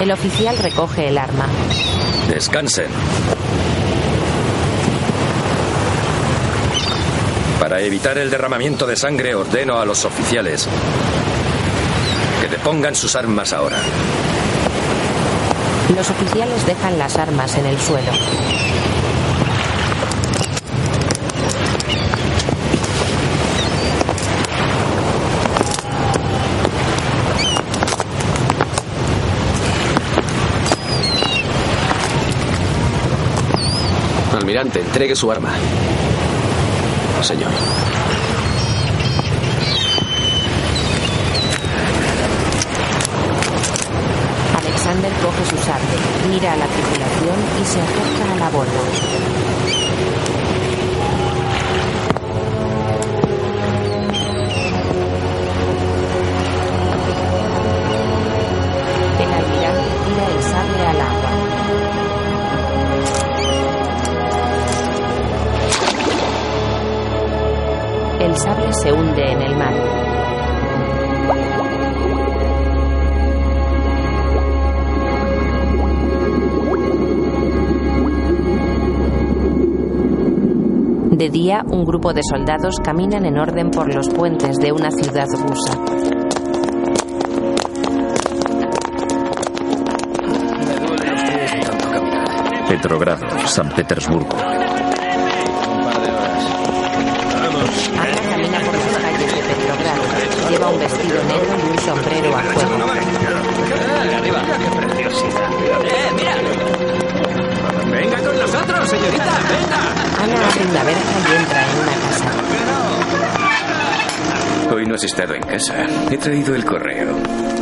El oficial recoge el arma. Descansen. Para evitar el derramamiento de sangre, ordeno a los oficiales que depongan sus armas ahora. Los oficiales dejan las armas en el suelo. Almirante, entregue su arma. Señor. Campbell coge su sable, mira a la tripulación y se acerca a la borda. El almirante tira el sable al agua. El sable se hunde en el mar. De día, un grupo de soldados caminan en orden por los puentes de una ciudad rusa. Petrogrado, San Petersburgo. Ana camina por las calles de Petrogrado. Lleva un vestido negro y un sombrero a juego. arriba! ¡Qué preciosidad! ¡Eh, mira! ¡Venga con nosotros, señorita! ¡Venga! Ana abre una verja y entra en una casa. Hoy no has estado en casa. He traído el correo.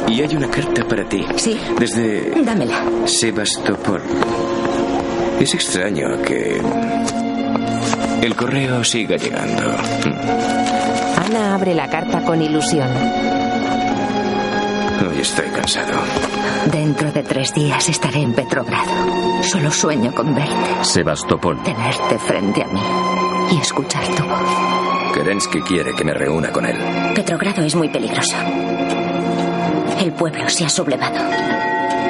Y hay una carta para ti. Sí. Desde Dámela. Sebastopol. Es extraño que el correo siga llegando. Ana abre la carta con ilusión. Hoy estoy cansado. Dentro de tres días estaré en Petrogrado. Solo sueño con verte, Sebastopol. tenerte frente a mí y escuchar tu voz. Kerensky quiere que me reúna con él. Petrogrado es muy peligroso. El pueblo se ha sublevado.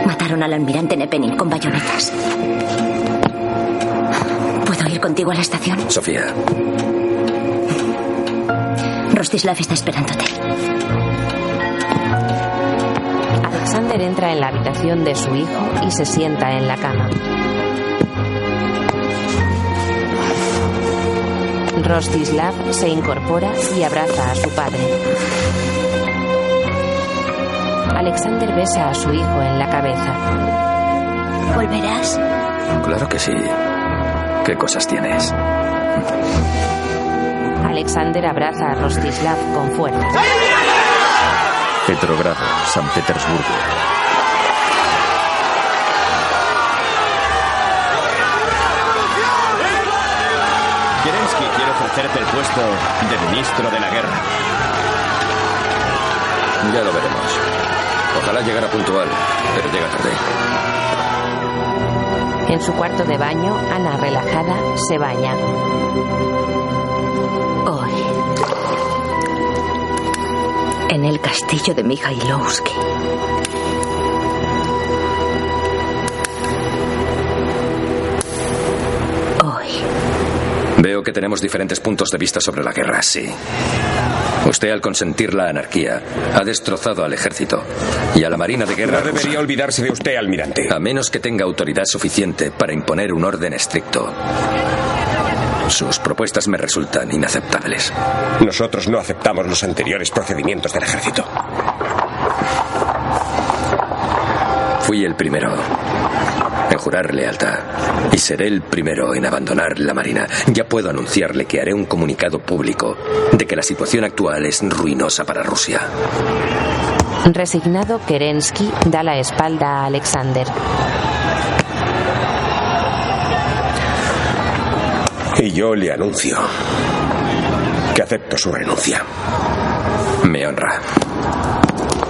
Mataron al almirante Nepenin con bayonetas. ¿Puedo ir contigo a la estación? Sofía, Rostislav está esperándote. Alexander entra en la habitación de su hijo y se sienta en la cama. Rostislav se incorpora y abraza a su padre. Alexander besa a su hijo en la cabeza. ¿Volverás? claro que sí. ¿Qué cosas tienes? Alexander abraza a Rostislav con fuerza. Petrogrado, San Petersburgo. Kerensky quiere ofrecerte el puesto de ministro de la guerra. Ya lo veremos. Ojalá llegara puntual, pero llega tarde. En su cuarto de baño, Ana, relajada, se baña. En el castillo de Mikhailovsky, hoy, Veo que tenemos diferentes puntos de vista sobre la guerra, sí. Usted, al consentir la anarquía, ha destrozado al ejército y a la marina de guerra. No debería rusa. olvidarse de usted, almirante. A menos que tenga autoridad suficiente para imponer un orden estricto. Sus propuestas me resultan inaceptables. Nosotros no aceptamos los anteriores procedimientos del ejército. Fui el primero en jurar lealtad y seré el primero en abandonar la Marina. Ya puedo anunciarle que haré un comunicado público de que la situación actual es ruinosa para Rusia. Resignado, Kerensky da la espalda a Alexander. Y yo le anuncio que acepto su renuncia. Me honra.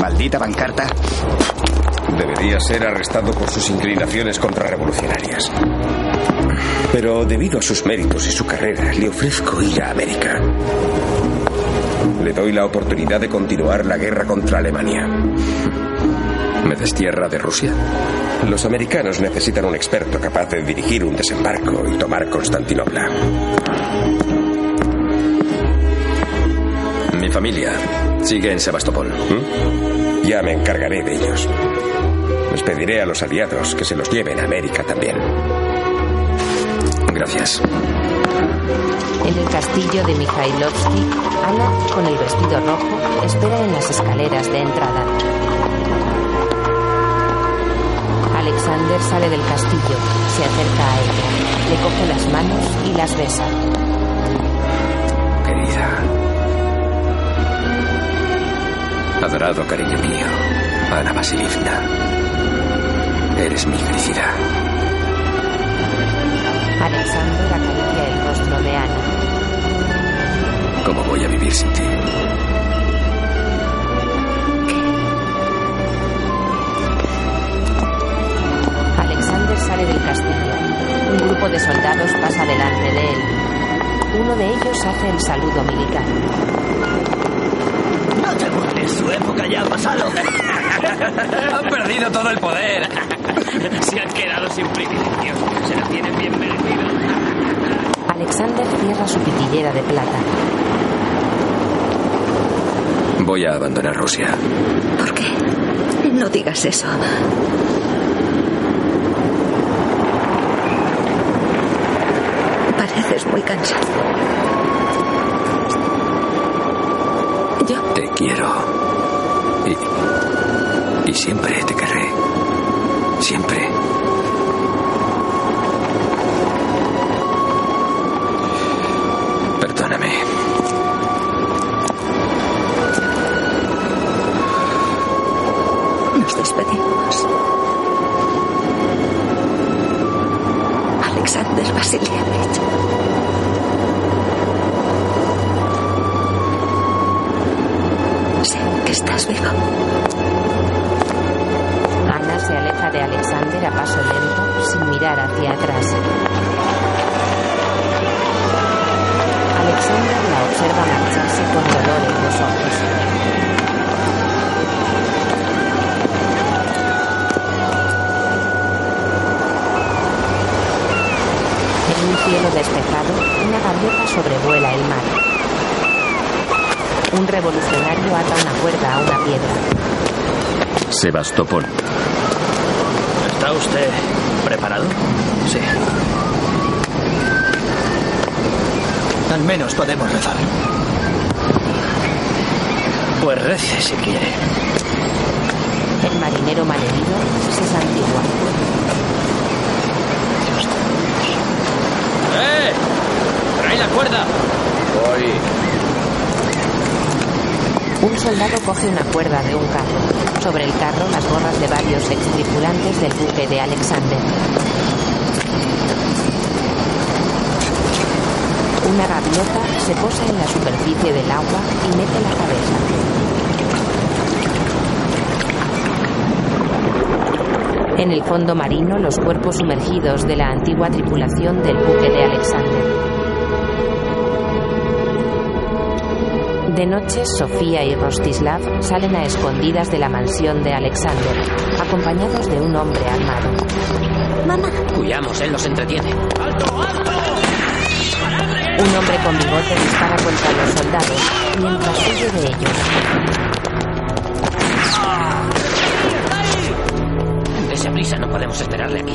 Maldita pancarta. Debería ser arrestado por sus inclinaciones contrarrevolucionarias. Pero debido a sus méritos y su carrera, le ofrezco ir a América. Le doy la oportunidad de continuar la guerra contra Alemania. ¿Me destierra de Rusia? Los americanos necesitan un experto capaz de dirigir un desembarco y tomar Constantinopla. Mi familia sigue en Sebastopol. ¿Mm? Ya me encargaré de ellos. Les pediré a los aliados que se los lleven a América también. Gracias. En el castillo de Mikhailovsky, Ana, con el vestido rojo, espera en las escaleras de entrada. Alexander sale del castillo, se acerca a ella, le coge las manos y las besa. Querida. Adorado cariño mío, Ana Vasilievna. Eres mi felicidad. Alexander acaricia el rostro de Ana. ¿Cómo voy a vivir sin ti? Sale del castillo. Un grupo de soldados pasa delante de él. Uno de ellos hace el saludo militar. No te burles, su época ya ha pasado. Han perdido todo el poder. Se han quedado sin privilegios. Se lo tienen bien merecido. Alexander cierra su pitillera de plata. Voy a abandonar Rusia. ¿Por qué? No digas eso. Muy cansado. Yo Te quiero. Y, y siempre te querré. Siempre. Perdóname. nos despedimos. Alexander Vasilievich. Sé que estás vivo. Ana se aleja de Alexander a paso lento, sin mirar hacia atrás. Alexander la observa marcharse con dolor en los ojos. Cielo despejado, una gaviota sobrevuela el mar. Un revolucionario ata una cuerda a una piedra. Sebastopol. ¿Está usted preparado? Sí. Al menos podemos rezar. Pues rece si quiere. El marinero malherido se santigua. ¡Eh! ¡Trae la cuerda! Voy. Un soldado coge una cuerda de un carro. Sobre el carro las gorras de varios ex tripulantes del buque de Alexander. Una gaviota se posa en la superficie del agua y mete la cabeza. En el fondo marino, los cuerpos sumergidos de la antigua tripulación del buque de Alexander. De noche, Sofía y Rostislav salen a escondidas de la mansión de Alexander, acompañados de un hombre armado. Mamá. Huyamos, él nos entretiene. Un hombre con bigote dispara contra los soldados mientras huye de ellos. Prisa, no podemos esperarle aquí.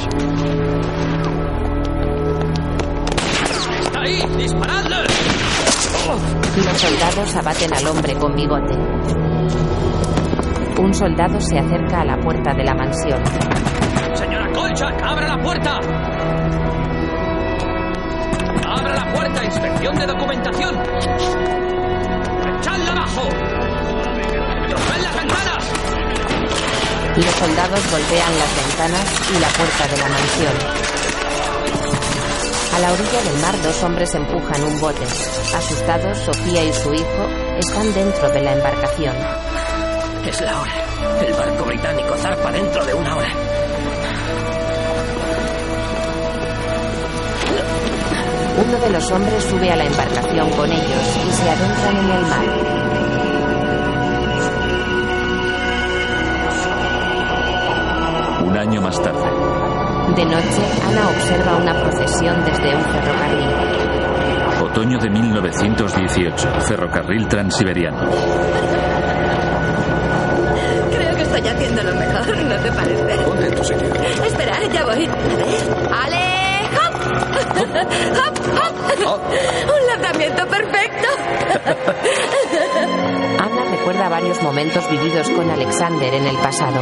¡Está ahí! ¡Disparadle! Los soldados abaten al hombre con bigote. Un soldado se acerca a la puerta de la mansión. Señora Kolchak, abra la puerta. Abra la puerta, inspección de documentación. Echadla abajo. Los soldados golpean las ventanas y la puerta de la mansión. A la orilla del mar dos hombres empujan un bote. Asustados, Sofía y su hijo están dentro de la embarcación. Es la hora. El barco británico zarpa dentro de una hora. Uno de los hombres sube a la embarcación con ellos y se adentran en el mar. Un año más tarde. De noche, Ana observa una procesión desde un ferrocarril. Otoño de 1918. Ferrocarril Transiberiano. Creo que estoy haciendo lo mejor, ¿no te parece? Ponte en tu sitio. Espera, ya voy. A ver. ¡Ale! ¡Hop! ¡Hop! ¡Hop! ¡Un lanzamiento perfecto! Ana recuerda varios momentos vividos con Alexander en el pasado.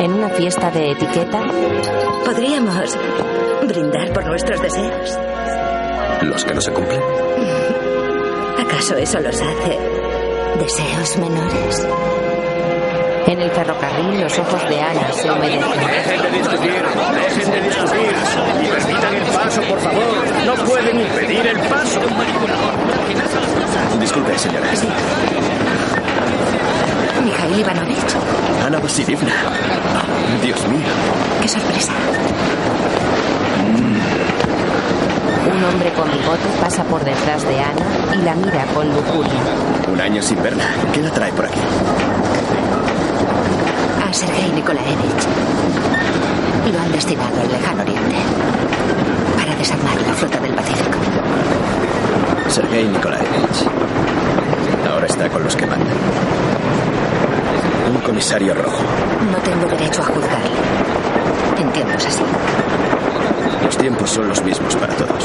En una fiesta de etiqueta, Podríamos brindar por nuestros deseos. Los que no se cumplen. ¿Acaso eso los hace deseos menores? en el ferrocarril los ojos de Ana se humedecen. Dejen de discutir, dejen de discutir. Y permitan el paso, por favor. No pueden impedir el paso. Disculpe, señora. Mikhail Ivanovich, Ana Vasilievna. Dios mío. qué sorpresa. Un hombre con bigote pasa por detrás de Ana y la mira con lujuria. Un año sin verla. ¿Qué la trae por aquí? A Sergei Nikolaevich. Lo han destinado al lejano oriente. Para desarmar la flota del Pacífico. Sergei Nikolaevich. Ahora está con los que mandan. Un comisario rojo. No tengo derecho a juzgarle. Es así. Los tiempos son los mismos para todos.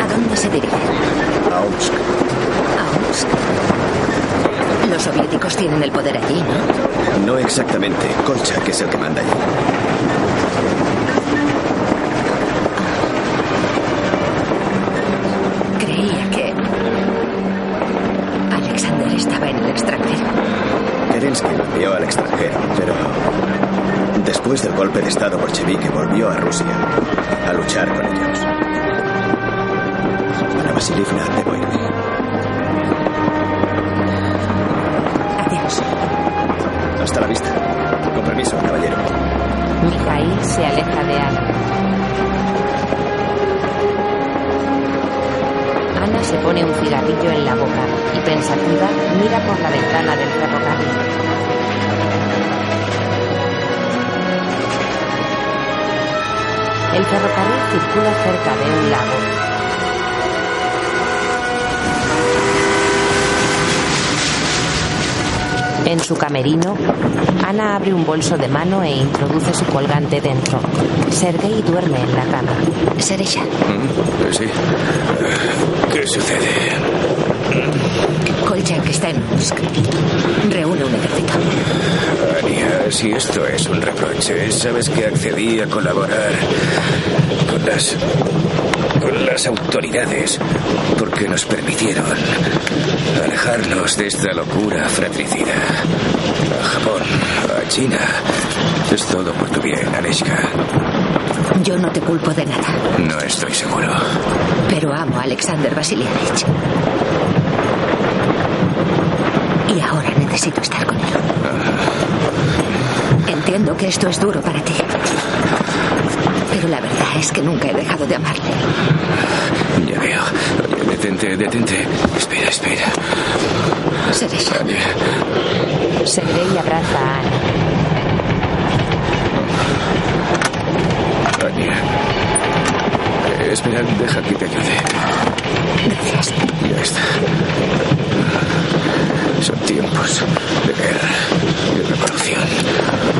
¿A dónde se dirige? A Omsk. A Omsk. Los soviéticos tienen el poder allí, ¿no? No exactamente. Kolchak es el que manda allí. Creía que Alexander estaba en el extranjero. Kerensky lo envió al extranjero, pero después del golpe de Estado bolchevique volvió a Rusia a luchar con ellos. Ana Vasilivna, debo irme. Adiós. Hasta la vista. Con permiso, caballero. Mikhail se aleja de Ana. Se pone un cigarrillo en la boca y pensativa mira por la ventana del ferrocarril. El ferrocarril circula cerca de un lago. En su camerino, Ana abre un bolso de mano e introduce su colgante dentro. Sergei duerme en la cama. Sereya. Mm, Sí. ¿Qué sucede? Kolchak está en Omsk. Reúne un ejército. Ania, si esto es un reproche, sabes que accedí a colaborar con las. Las autoridades porque nos permitieron alejarnos de esta locura fratricida. A Japón, a China. Es todo por tu bien, Anishka. Yo no te culpo de nada, No estoy seguro. pero amo a Alexander Vasilievich. Y ahora necesito estar con él. Entiendo que esto es duro para ti. Pero la verdad es que nunca he dejado de amarle. Ya veo. Oye, detente, detente. Espera, espera. Sereya. Ania. Sergei abraza a Ana. Ania. Eh, espera, deja que te ayude. Gracias. Ya está. Son tiempos de guerra, de revolución.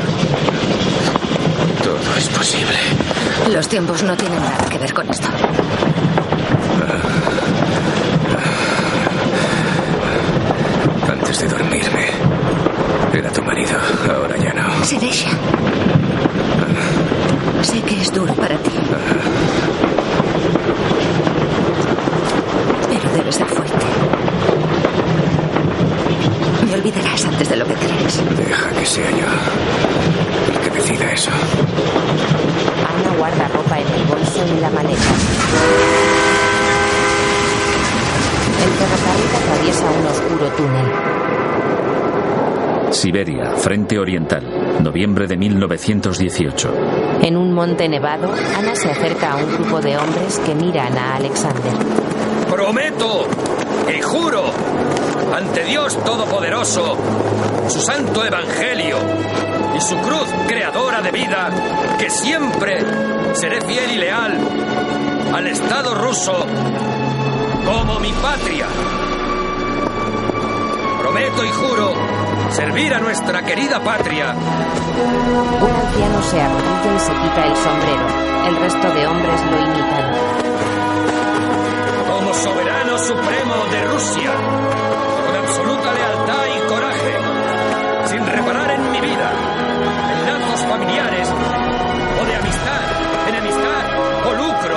Todo es posible. Los tiempos no tienen nada que ver con esto. Antes de dormirme, era tu marido, ahora ya no. Sereya. Sé que es duro para ti. Pero debes ser fuerte. Me olvidarás antes de lo que crees. Deja que sea yo decida eso. Ana guarda ropa en el bolso y la maleta. El ferrocarril atraviesa un oscuro túnel. Siberia, Frente Oriental, noviembre de 1918. En un monte nevado, Ana se acerca a un grupo de hombres que miran a Alexander. Prometo y juro ante Dios Todopoderoso, su santo evangelio y su cruz creadora de vida, que siempre seré fiel y leal al Estado ruso como mi patria. Prometo y juro servir a nuestra querida patria Un anciano se arrodilla y se quita el sombrero. El resto de hombres lo imitan. como soberano supremo de Rusia, con absoluta lealtad y reparar en mi vida, en lazos familiares o de amistad, enemistad o lucro,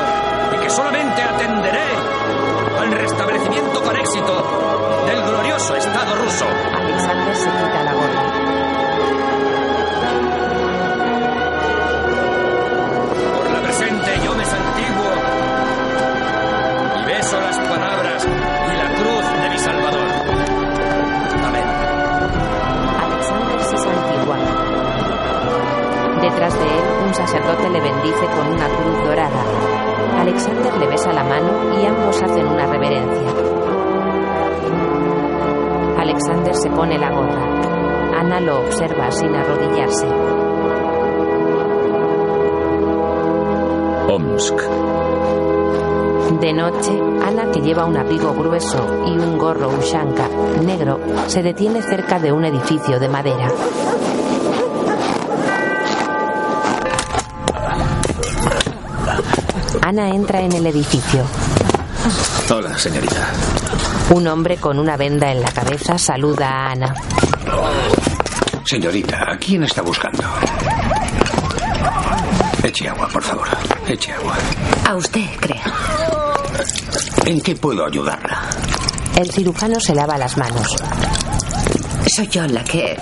y que solamente atenderé al restablecimiento con éxito del glorioso Estado ruso. Alexander se quita la gorra. Detrás de él, un sacerdote le bendice con una cruz dorada. Alexander le besa la mano y ambos hacen una reverencia. Alexander se pone la gorra. Ana lo observa sin arrodillarse. Omsk. De noche, Ana, que lleva un abrigo grueso y un gorro ushanka negro, se detiene cerca de un edificio de madera. Ana entra en el edificio. Hola, señorita. Un hombre con una venda en la cabeza saluda a Ana. Señorita, ¿a quién está buscando? Eche agua, por favor. Eche agua. A usted, creo. ¿En qué puedo ayudarla? El cirujano se lava las manos. Soy yo la que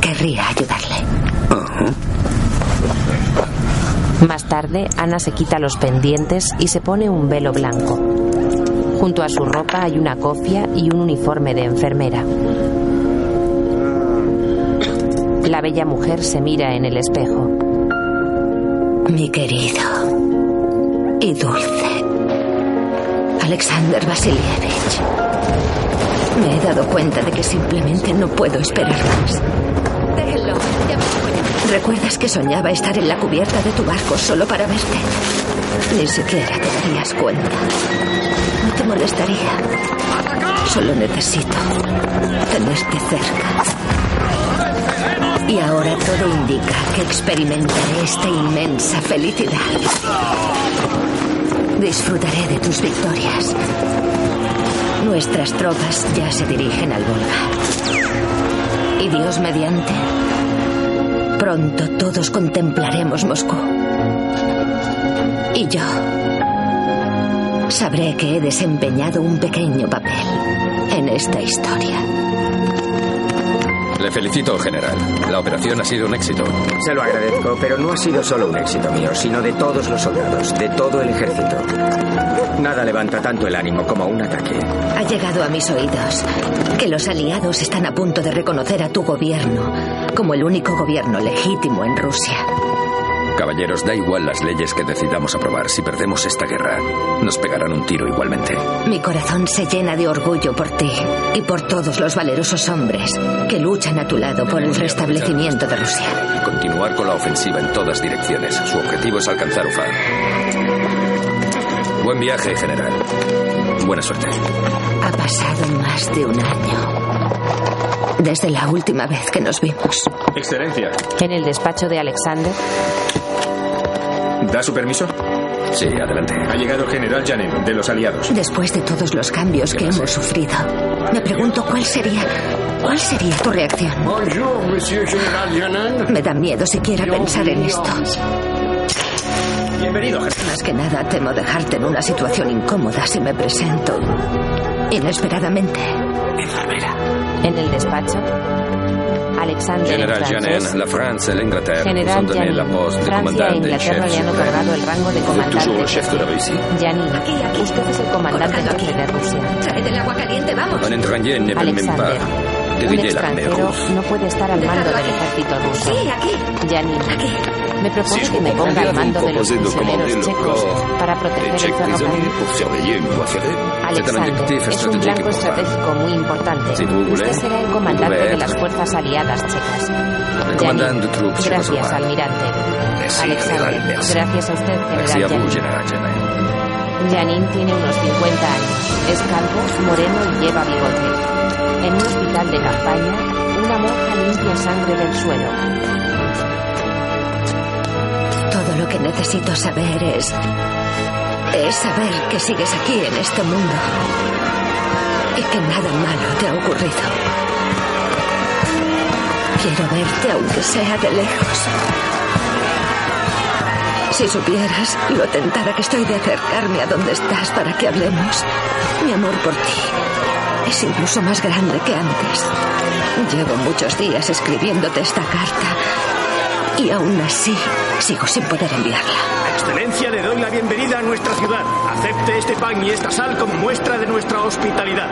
querría ayudarle. Más tarde, Ana se quita los pendientes y se pone un velo blanco. Junto a su ropa hay una cofia y un uniforme de enfermera. La bella mujer se mira en el espejo. Mi querido y dulce Alexander Vasilievich. Me he dado cuenta de que simplemente no puedo esperar más. ¿Recuerdas que soñaba estar en la cubierta de tu barco solo para verte? Ni siquiera te darías cuenta. No te molestaría. Solo necesito tenerte cerca. Y ahora todo indica que experimentaré esta inmensa felicidad. Disfrutaré de tus victorias. Nuestras tropas ya se dirigen al Volga. Y Dios mediante, pronto todos contemplaremos Moscú. Y yo sabré que he desempeñado un pequeño papel en esta historia. Le felicito, general. La operación ha sido un éxito. Se lo agradezco, pero no ha sido solo un éxito mío, sino de todos los soldados, de todo el ejército. Nada levanta tanto el ánimo como un ataque. Ha llegado a mis oídos que los aliados están a punto de reconocer a tu gobierno como el único gobierno legítimo en Rusia. Caballeros, da igual las leyes que decidamos aprobar. Si perdemos esta guerra, nos pegarán un tiro igualmente. Mi corazón se llena de orgullo por ti y por todos los valerosos hombres que luchan a tu lado por el restablecimiento de Rusia. Y continuar con la ofensiva en todas direcciones. Su objetivo es alcanzar Ufa. Buen viaje, general. Buena suerte. Ha pasado más de un año desde la última vez que nos vimos. Excelencia. En el despacho de Alexander, ¿Da su permiso? Sí, adelante. Ha llegado el general Janin, de los aliados. Después de todos los cambios que hemos sufrido, me pregunto cuál sería. ¿Cuál sería tu reacción? Bonjour, monsieur General Janin. Me da miedo siquiera pensar en esto. Bienvenido, general. Más que nada temo dejarte en una situación incómoda si me presento inesperadamente. Enfermera. En el despacho, Alexander General Janin, la Francia y la Inglaterra General donné Janin, la poste de Francia e Inglaterra le han otorgado el rango de Vous toujours comandante. le chef de la Russie. Janin, usted es el comandante jefe de Rusia. Traed el agua caliente, vamos. Un étranger ne peut même Alexander, pas un diriger l'armée extranjero russe. no puede estar al mando del ejército ruso. Sí, aquí. Janin, me propone que me ponga al mando de los prisioneros checos para proteger el ferrocarril. Un Alexander, es un blanco estratégico muy importante. Usted será el comandante de las fuerzas aliadas checas. Le commandant Janin, de troupes Gracias, almirante. Alexander, gracias a usted, general à vous, Janin. general Janin. Janin tiene unos 50 años. Es calvo, moreno y lleva bigote. En un hospital de campaña, una monja limpia sangre del suelo. Que necesito saber es. es saber que sigues aquí en este mundo. Y que nada malo te ha ocurrido. Quiero verte aunque sea de lejos. Si supieras lo tentada que estoy de acercarme a donde estás para que hablemos. Mi amor por ti es incluso más grande que antes. Llevo muchos días escribiéndote esta carta y aún así sigo sin poder enviarla. Excelencia, le doy la bienvenida a nuestra ciudad. Acepte este pan y esta sal como muestra de nuestra hospitalidad.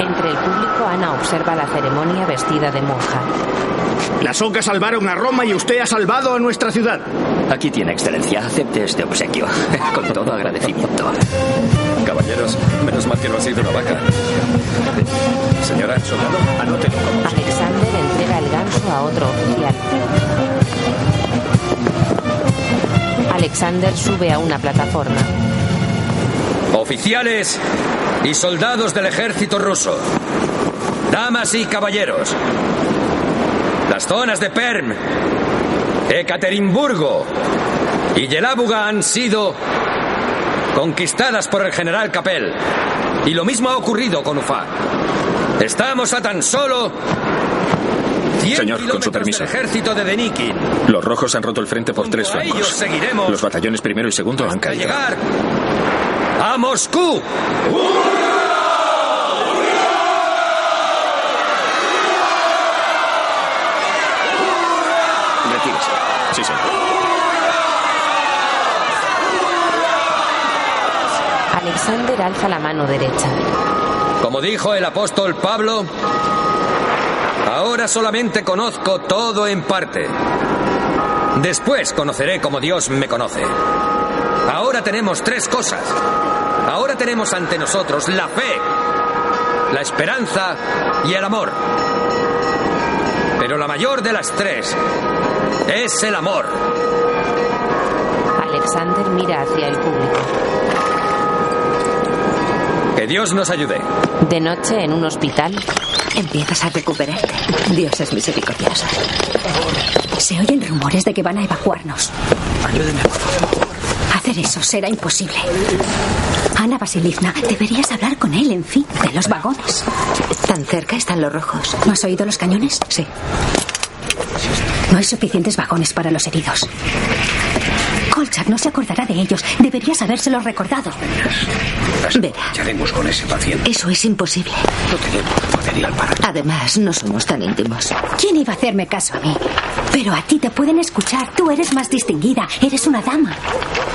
Entre el público, Ana observa la ceremonia vestida de monja. Las ocas salvaron a Roma y usted ha salvado a nuestra ciudad. Aquí tiene, Excelencia. Acepte este obsequio. Con todo agradecimiento. Caballeros, menos mal que no ha sido una vaca. Señora, soldado, anótelo. Alexander entrega el ganso a otro oficial. Alexander sube a una plataforma. Oficiales y soldados del ejército ruso. Damas y caballeros. Las zonas de Perm, Ekaterimburgo y Yelabuga han sido conquistadas por el general Capel. Y lo mismo ha ocurrido con Ufa. Estamos a tan solo 100 Señor, con su permiso. del ejército de Denikin. Los rojos han roto el frente por tres Junto a flancos. ellos seguiremos Los batallones primero y segundo han caído. llegar a Moscú. Retírese. Sí, señor. Alexander alza la mano derecha. Como dijo el apóstol Pablo, ahora solamente conozco todo en parte. Después conoceré como Dios me conoce. Ahora tenemos tres cosas. Ahora tenemos ante nosotros la fe, la esperanza y el amor. Pero la mayor de las tres es el amor. Alexander mira hacia el público. Que Dios nos ayude. De noche, en un hospital, Empiezas a recuperarte. Dios es misericordioso. Se oyen rumores de que van a evacuarnos. Ayúdeme, por favor. Hacer eso será imposible. Ana Vasilivna, deberías hablar con él, en fin, de los vagones. Tan cerca están los rojos. ¿No has oído los cañones? Sí. No hay suficientes vagones para los heridos. Kolchak no se acordará de ellos. Deberías habérselos recordado. Verá, Ya haremos con ese paciente. eso es imposible. No tenemos Además, no somos tan íntimos. ¿Quién iba a hacerme caso a mí? Pero a ti te pueden escuchar. Tú eres más distinguida. Eres una dama.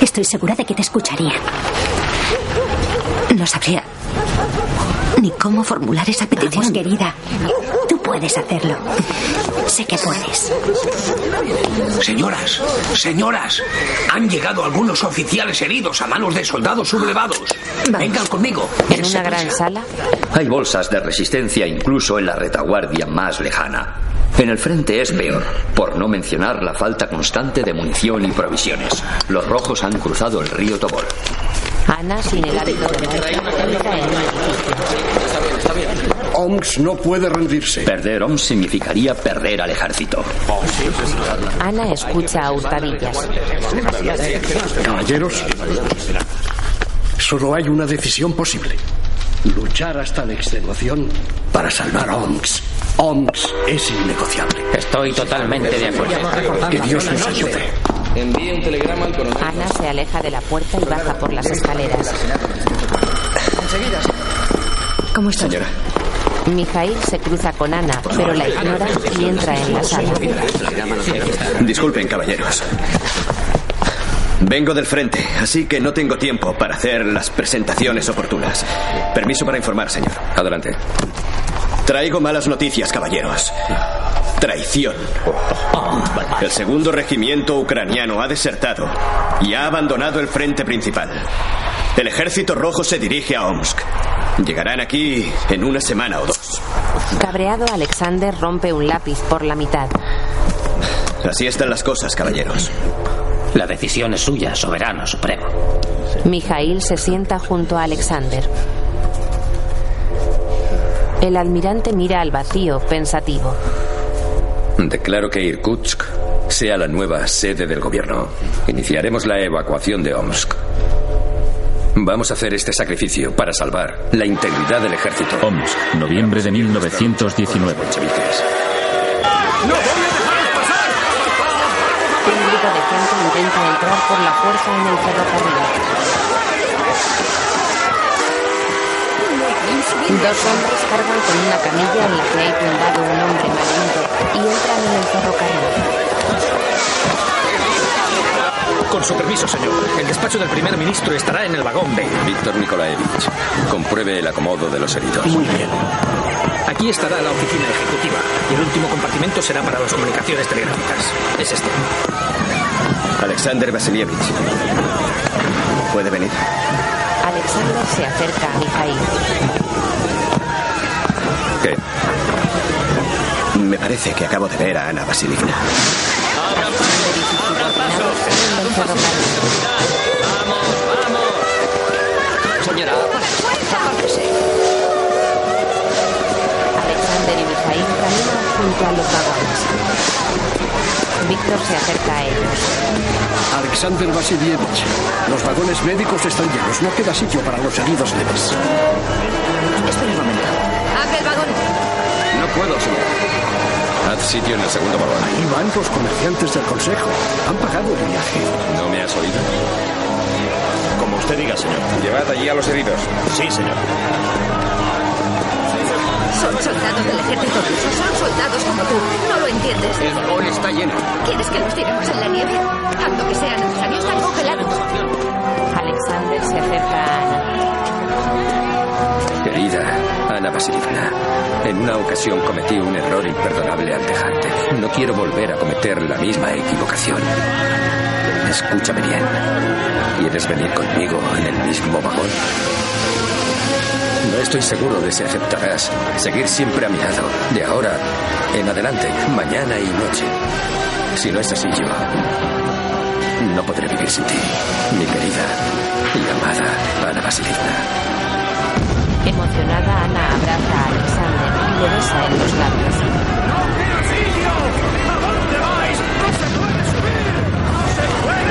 Estoy segura de que te escucharían. No sabría ni cómo formular esa petición. Vamos, querida. Tú puedes hacerlo. Sé que puedes. Señoras, señoras, han llegado algunos oficiales heridos a manos de soldados sublevados. Vengan conmigo. en una gran sala, Hay bolsas de resistencia incluso en la retaguardia más lejana. En el frente es peor, por no mencionar la falta constante de munición y provisiones. Los rojos han cruzado el río Tobol. Ana, sin el hábito de. OMS no puede rendirse. Perder OMS significaría perder al ejército. Ana escucha a hurtadillas. Caballeros, solo hay una decisión posible. Luchar hasta la extenuación para salvar a OMS. OMS es innegociable. Estoy totalmente de acuerdo. Que Dios nos ayude. Envíe un telegrama al coronel. Ana se aleja de la puerta y baja por las escaleras. ¿Cómo estás? Señora, Mijail se cruza con Ana, pero la ignora y entra en la sala. Disculpen, caballeros. Vengo del frente, así que no tengo tiempo para hacer las presentaciones oportunas. Permiso para informar, señor. adelante. Traigo malas noticias, caballeros. Traición. El segundo regimiento ucraniano ha desertado y ha abandonado el frente principal. El ejército rojo se dirige a Omsk. Llegarán aquí en una semana o dos. Cabreado, Alexander rompe un lápiz por la mitad. Así están las cosas, caballeros. La decisión es suya, soberano supremo. Mijail se sienta junto a Alexander. El almirante mira al vacío, pensativo. Declaro que Irkutsk sea la nueva sede del gobierno. Iniciaremos la evacuación de Omsk. Vamos a hacer este sacrificio para salvar la integridad del ejército. Omsk, noviembre de 1919. Un grupo de gente intenta entrar por la fuerza en el ferrocarril. Dos hombres cargan con una camilla en la que hay tumbado un hombre malherido y entran en el ferrocarril. Con su permiso, señor. El despacho del primer ministro estará en el vagón B. Víctor Nikolaevich, compruebe el acomodo de los heridos. Muy bien. Aquí estará la oficina ejecutiva y el último compartimento será para las comunicaciones telegráficas. Es este. Alexander Vasilievich. ¿Puede venir? Alexander se acerca a Mijail. ¿Qué? Me parece que acabo de ver a Ana Vasilievna. Señora, apártese. Alexander y Mikhail caminan junto a los vagones. Víctor se acerca a ellos. Alexander Vasilievich, los vagones médicos están llenos. No queda sitio para los heridos leves. Espera un momento. Abre el vagón. No puedo, señor. Haz sitio en el segundo vagón. Ahí van los comerciantes del consejo. Han pagado el viaje. ¿No me has oído? Como usted diga, señor. Llevad allí a los heridos. Sí, señor. Son soldados del ejército ruso. Son soldados como tú. ¿No lo entiendes? El vagón está lleno. ¿Quieres que los tiremos en la nieve? Tanto que sea necesario. Están congelados. Alexander se acerca a Ana. Querida Ana Vasilievna, en una ocasión cometí un error imperdonable al dejarte. No quiero volver a cometer la misma equivocación. Escúchame bien. ¿Quieres venir conmigo en el mismo vagón? No estoy seguro de si aceptarás seguir siempre a mi lado, de ahora en adelante, mañana y noche. Si no es así, yo no podré vivir sin ti, mi querida y amada Ana Vasilievna. Emocionada, Ana abraza a Alexander y le besa en los labios.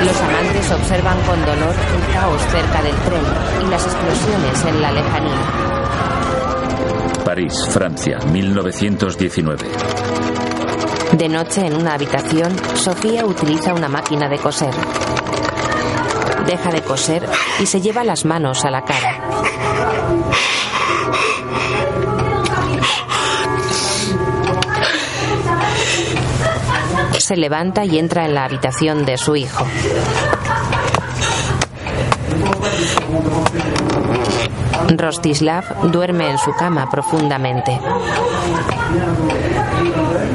Los amantes observan con dolor el caos cerca del tren y las explosiones en la lejanía. París, Francia, 1919. De noche, en una habitación, Sofía utiliza una máquina de coser. Deja de coser y se lleva las manos a la cara. Se levanta y entra en la habitación de su hijo. Rostislav duerme en su cama profundamente.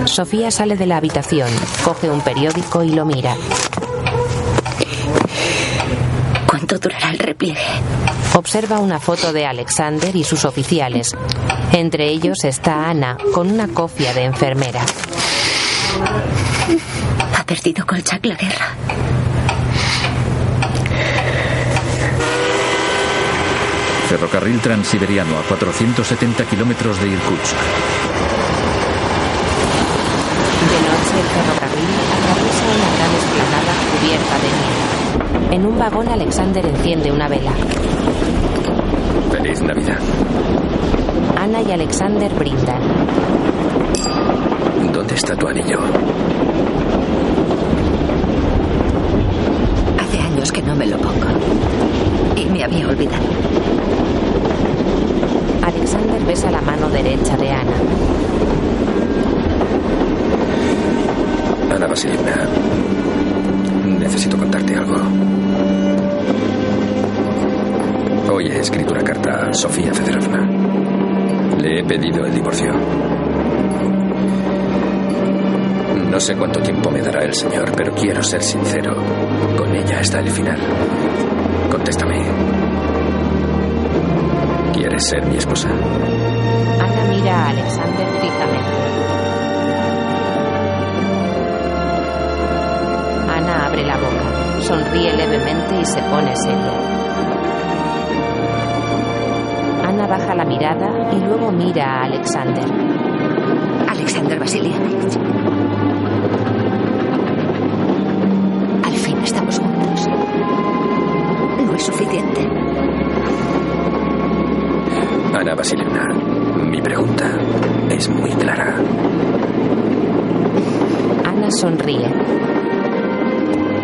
Sofía sale de la habitación, coge un periódico y lo mira. ¿Cuánto durará el repliegue? Observa una foto de Alexander y sus oficiales. Entre ellos está Ana, con una cofia de enfermera. Ha perdido Kolchak la guerra. Ferrocarril transiberiano a 470 kilómetros de Irkutsk. De noche el ferrocarril atraviesa una gran esplanada cubierta de nieve. En un vagón Alexander enciende una vela. Feliz Navidad. Ana y Alexander brindan. ¿Dónde está tu anillo? Hace años que no me lo pongo. Y me había olvidado. Alexander besa la mano derecha de Ana. Ana Vasilievna, necesito contarte algo. Hoy he escrito una carta a Sofía Federovna. Le he pedido el divorcio. No sé cuánto tiempo me dará el señor, pero quiero ser sincero con ella hasta el final. Contéstame. ¿Quieres ser mi esposa? Ana mira a Alexander fijamente. Ana abre la boca, sonríe levemente y se pone seria. Ana baja la mirada y luego mira a Alexander. Alexander Vasilievich. Ana Vasilievna, mi pregunta es muy clara. Ana sonríe.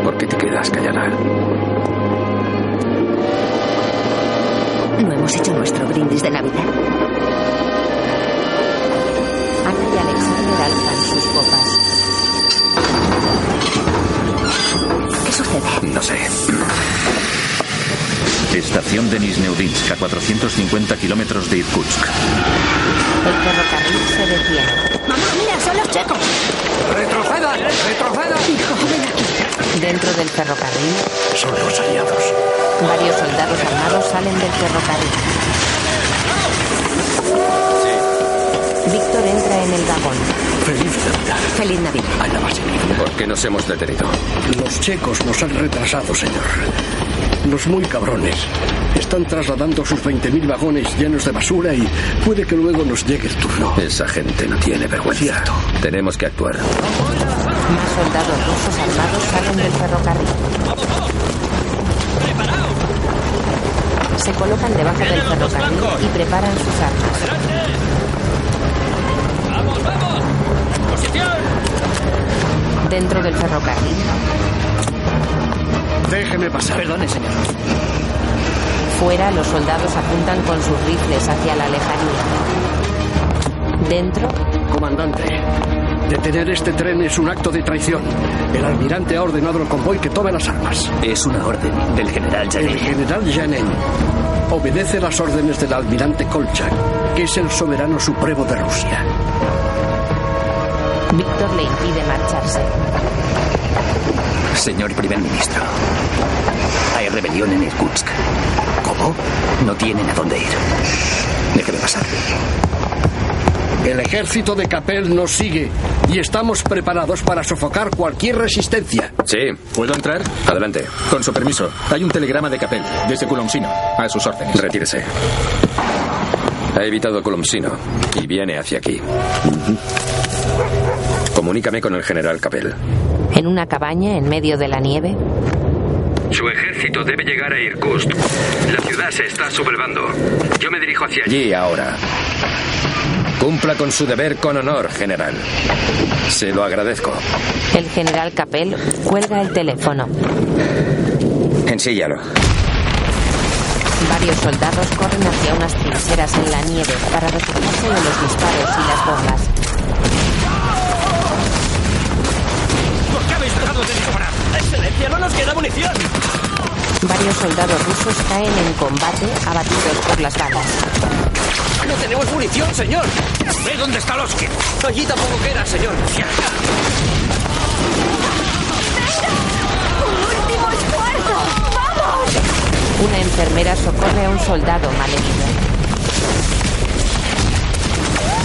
¿Por qué te quedas callada? No hemos hecho nuestro brindis de Navidad. Ana y Alexander alzan sus copas. ¿Qué sucede? No sé. Estación de Nizhneudinsk, a 450 kilómetros de Irkutsk. El ferrocarril se detiene. Mamá, mira, son los checos. ¡Retrocedan! ¡Retrocedan! Dentro del ferrocarril, Son los aliados. varios soldados armados salen del ferrocarril. Víctor entra en el vagón. Feliz Navidad. Feliz Navidad. Ana Vasilivna. ¿Por qué nos hemos detenido? Los checos nos han retrasado, señor. Los muy cabrones. Están trasladando sus 20.000 vagones llenos de basura y puede que luego nos llegue el turno. Esa gente no tiene vergüenza. Tenemos que actuar. Más soldados rusos armados salen del ferrocarril. Se colocan debajo del ferrocarril y preparan sus armas. ¡Vamos, vamos! ¡Posición! Dentro del ferrocarril, Déjeme pasar. Perdone, señor. fuera los soldados apuntan con sus rifles hacia la lejanía. Dentro, Comandante, detener este tren es un acto de traición. El almirante ha ordenado al convoy que tome las armas. Es una orden del general El Janet. general Janin obedece las órdenes del almirante Kolchak, que es el soberano supremo de Rusia. Víctor le impide marcharse. Señor primer ministro, hay rebelión en Irkutsk. ¿Cómo? No tienen a dónde ir. Déjeme pasar. El ejército de Capel nos sigue y estamos preparados para sofocar cualquier resistencia. Sí. ¿Puedo entrar? Adelante. Con su permiso, hay un telegrama de Capel, desde Kulomsino, a sus órdenes. Retírese. Ha evitado Colomsino y viene hacia aquí. Comunícame con el general Capel. En una cabaña en medio de la nieve, Su ejército debe llegar a Irkutsk. La ciudad se está sublevando. Yo me dirijo hacia allí. Ahora. Cumpla con su deber con honor, general. Se lo agradezco. el general Capel cuelga el teléfono. Ensíllalo. Varios soldados corren hacia unas trincheras en la nieve para refugiarse de los disparos y las bombas. De disparar? ¡Excelencia! ¡No nos queda munición! Varios soldados rusos caen en combate abatidos por las balas. ¡No tenemos munición, señor! ¿Ve dónde está Loskin? Allí tampoco queda, señor. ¡Último esfuerzo! ¡Vamos! Una enfermera socorre a un soldado malherido.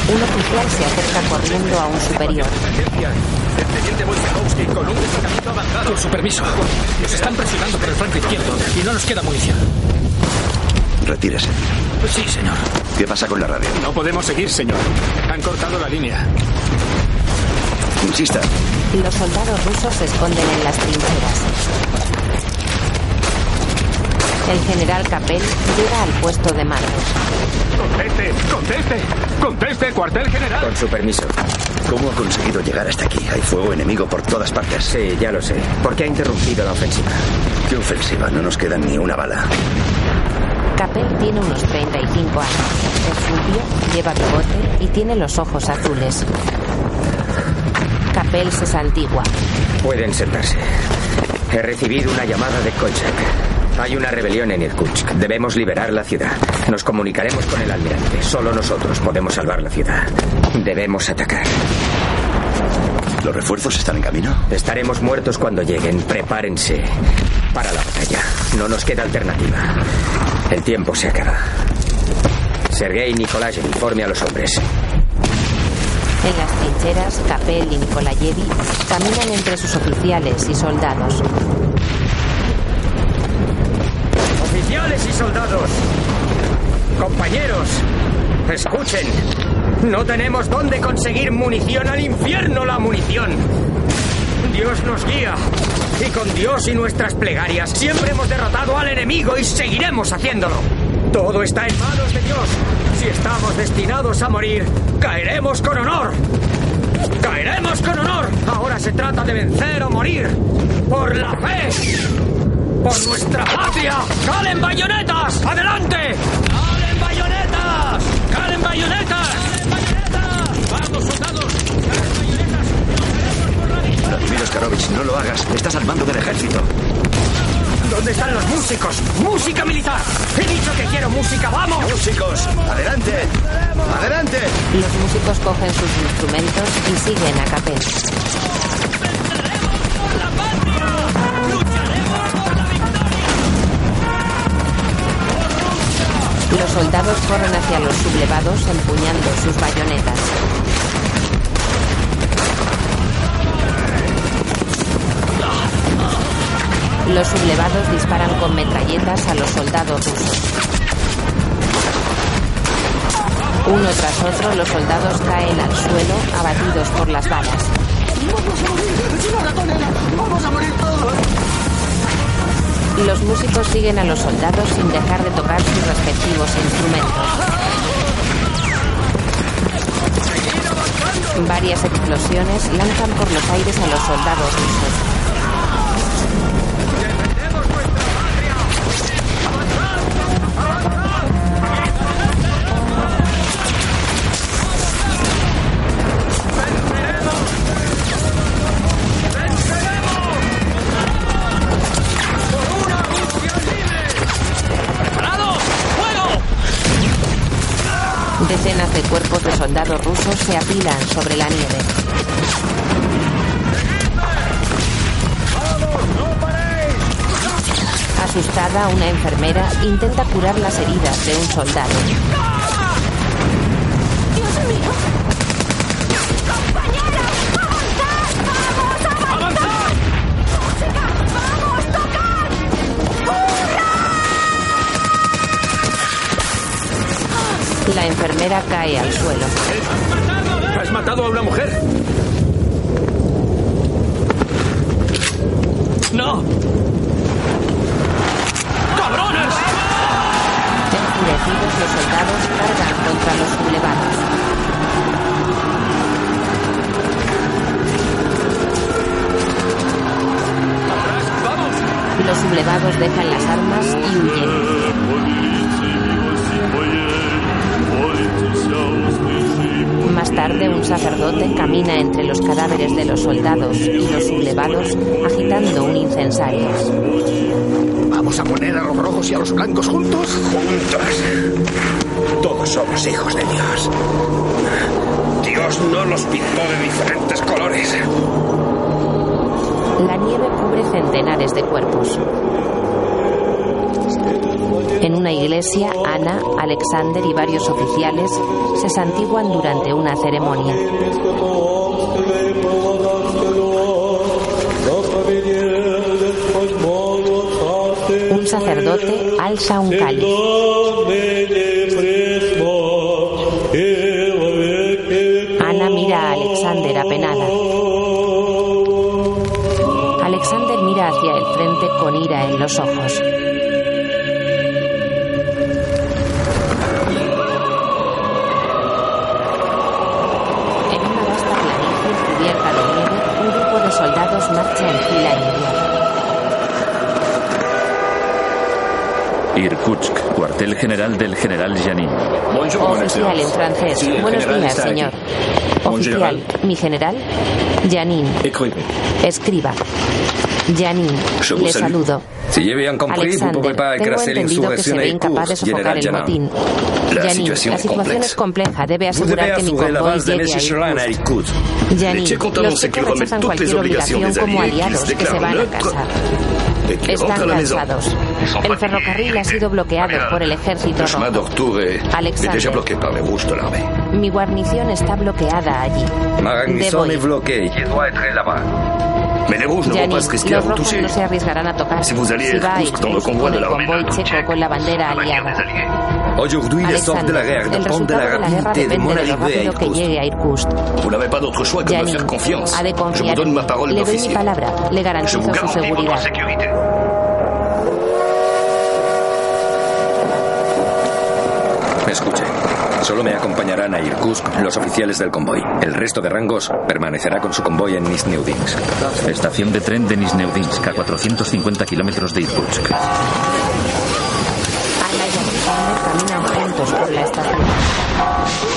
Un oficial se acerca corriendo a un superior. El teniente Wojciechowski con un destacamento avanzado. Con su permiso. Nos están presionando por el flanco izquierdo y no nos queda munición. Retírese. Sí, señor. ¿Qué pasa con la radio? No podemos seguir, señor. Han cortado la línea. Insista. Los soldados rusos se esconden en las trincheras. El general Capel llega al puesto de mando. ¡Conteste! ¡Conteste! ¡Conteste, cuartel general! Con su permiso. ¿Cómo ha conseguido llegar hasta aquí? Hay fuego enemigo por todas partes. Sí, ya lo sé. ¿Por qué ha interrumpido la ofensiva? ¿Qué ofensiva? No nos queda ni una bala. Capel tiene unos 35 años. Es rubio, lleva bigote y tiene los ojos azules. Capel se santigua. Pueden sentarse. He recibido una llamada de Kolchak. Hay una rebelión en Irkutsk. Debemos liberar la ciudad. Nos comunicaremos con el almirante. Solo nosotros podemos salvar la ciudad. Debemos atacar. ¿Los refuerzos están en camino? Estaremos muertos cuando lleguen. Prepárense para la batalla. No nos queda alternativa. El tiempo se acaba. Sergei Nikolayev, informe a los hombres. En las trincheras, Capel y Nikolayevi caminan entre sus oficiales y soldados. Oficiales y soldados. Compañeros, escuchen. No tenemos dónde conseguir munición. Al infierno la munición. Dios nos guía. Y con Dios y nuestras plegarias siempre hemos derrotado al enemigo y seguiremos haciéndolo. Todo está en manos de Dios. Si estamos destinados a morir, caeremos con honor. Caeremos con honor. Ahora se trata de vencer o morir. Por la fe. Por nuestra patria. ¡Calen bayonetas! ¡Adelante! ¡Calen bayonetas! ¡Calen bayonetas! ¡Vamos, soldados! Vladimir Oskarovich, no lo hagas. Estás al mando del ejército. ¿Dónde están los músicos? ¡Música militar! ¡He dicho que quiero música! ¡Vamos! ¡Músicos! ¡Adelante! ¡Adelante! Los músicos cogen sus instrumentos y siguen a Capel. Los soldados corren hacia los sublevados empuñando sus bayonetas. Los sublevados disparan con metralletas a los soldados rusos. Uno tras otro, los soldados caen al suelo, abatidos por las balas. ¡Vamos a morir todos! Los músicos siguen a los soldados sin dejar de tocar sus respectivos instrumentos. Varias explosiones lanzan por los aires a los soldados rusos. Decenas de cuerpos de soldados rusos se apilan sobre la nieve. Asustada, una enfermera intenta curar las heridas de un soldado. La enfermera cae al suelo. ¿Has matado a una mujer? ¡No! ¡Cabrones! Enfurecidos, los soldados cargan contra los sublevados. Los sublevados dejan las armas y huyen. Un sacerdote camina entre los cadáveres de los soldados y los sublevados agitando un incensario. ¿Vamos a poner a los rojos y a los blancos juntos? Juntos. Todos somos hijos de Dios. Dios no los pintó de diferentes colores. La nieve cubre centenares de cuerpos. En una iglesia, Ana, Alexander y varios oficiales se santiguan durante una ceremonia. Un sacerdote alza un cáliz. Ana mira a Alexander apenada. Alexander mira hacia el frente con ira en los ojos. Irkutsk, cuartel general del general Janin. Oficial en francés. Buenos días, señor. Oficial, mi general. Janin. Escriba. Janin. Je vous Le saludo. Si bien pas tengo entendido que se l'insurrection ve à incapaz de sofocar el motín. La Janin, situación la es situación compleja. es compleja. Debe asegurar que mi convoy base de llegue a Irkutsk. Irkoutsk. Janin, Les Tchèques ont los checos rechazan cualquier obligación como aliados que se van a casa. Están rentrent à la maison. cansados. El ferrocarril ha sido bloqueado por el ejército de rojo. Alexander. Mi guarnición está bloqueada allí. À los rojos no se arriesgarán a tocar Si vous si va a Irkutsk con el convoy checo con la bandera aliada. Alexander, el resultado de la guerra depende de lo rápido que llegue a Irkutsk. Vous n'avez pas d'autre choix que de me faire confiance. ha de Je vous confiar donne ma parole Le doy mi palabra. Le Je garantizo vous su seguridad. sécurité. Escuche. Solo me acompañarán a Irkutsk los oficiales del convoy. El resto de rangos permanecerá con su convoy en Nizhneudinsk. Estación de tren de Nizhneudinsk, a 450 kilómetros de Irkutsk. Ana y Alexander caminan juntos por la estación.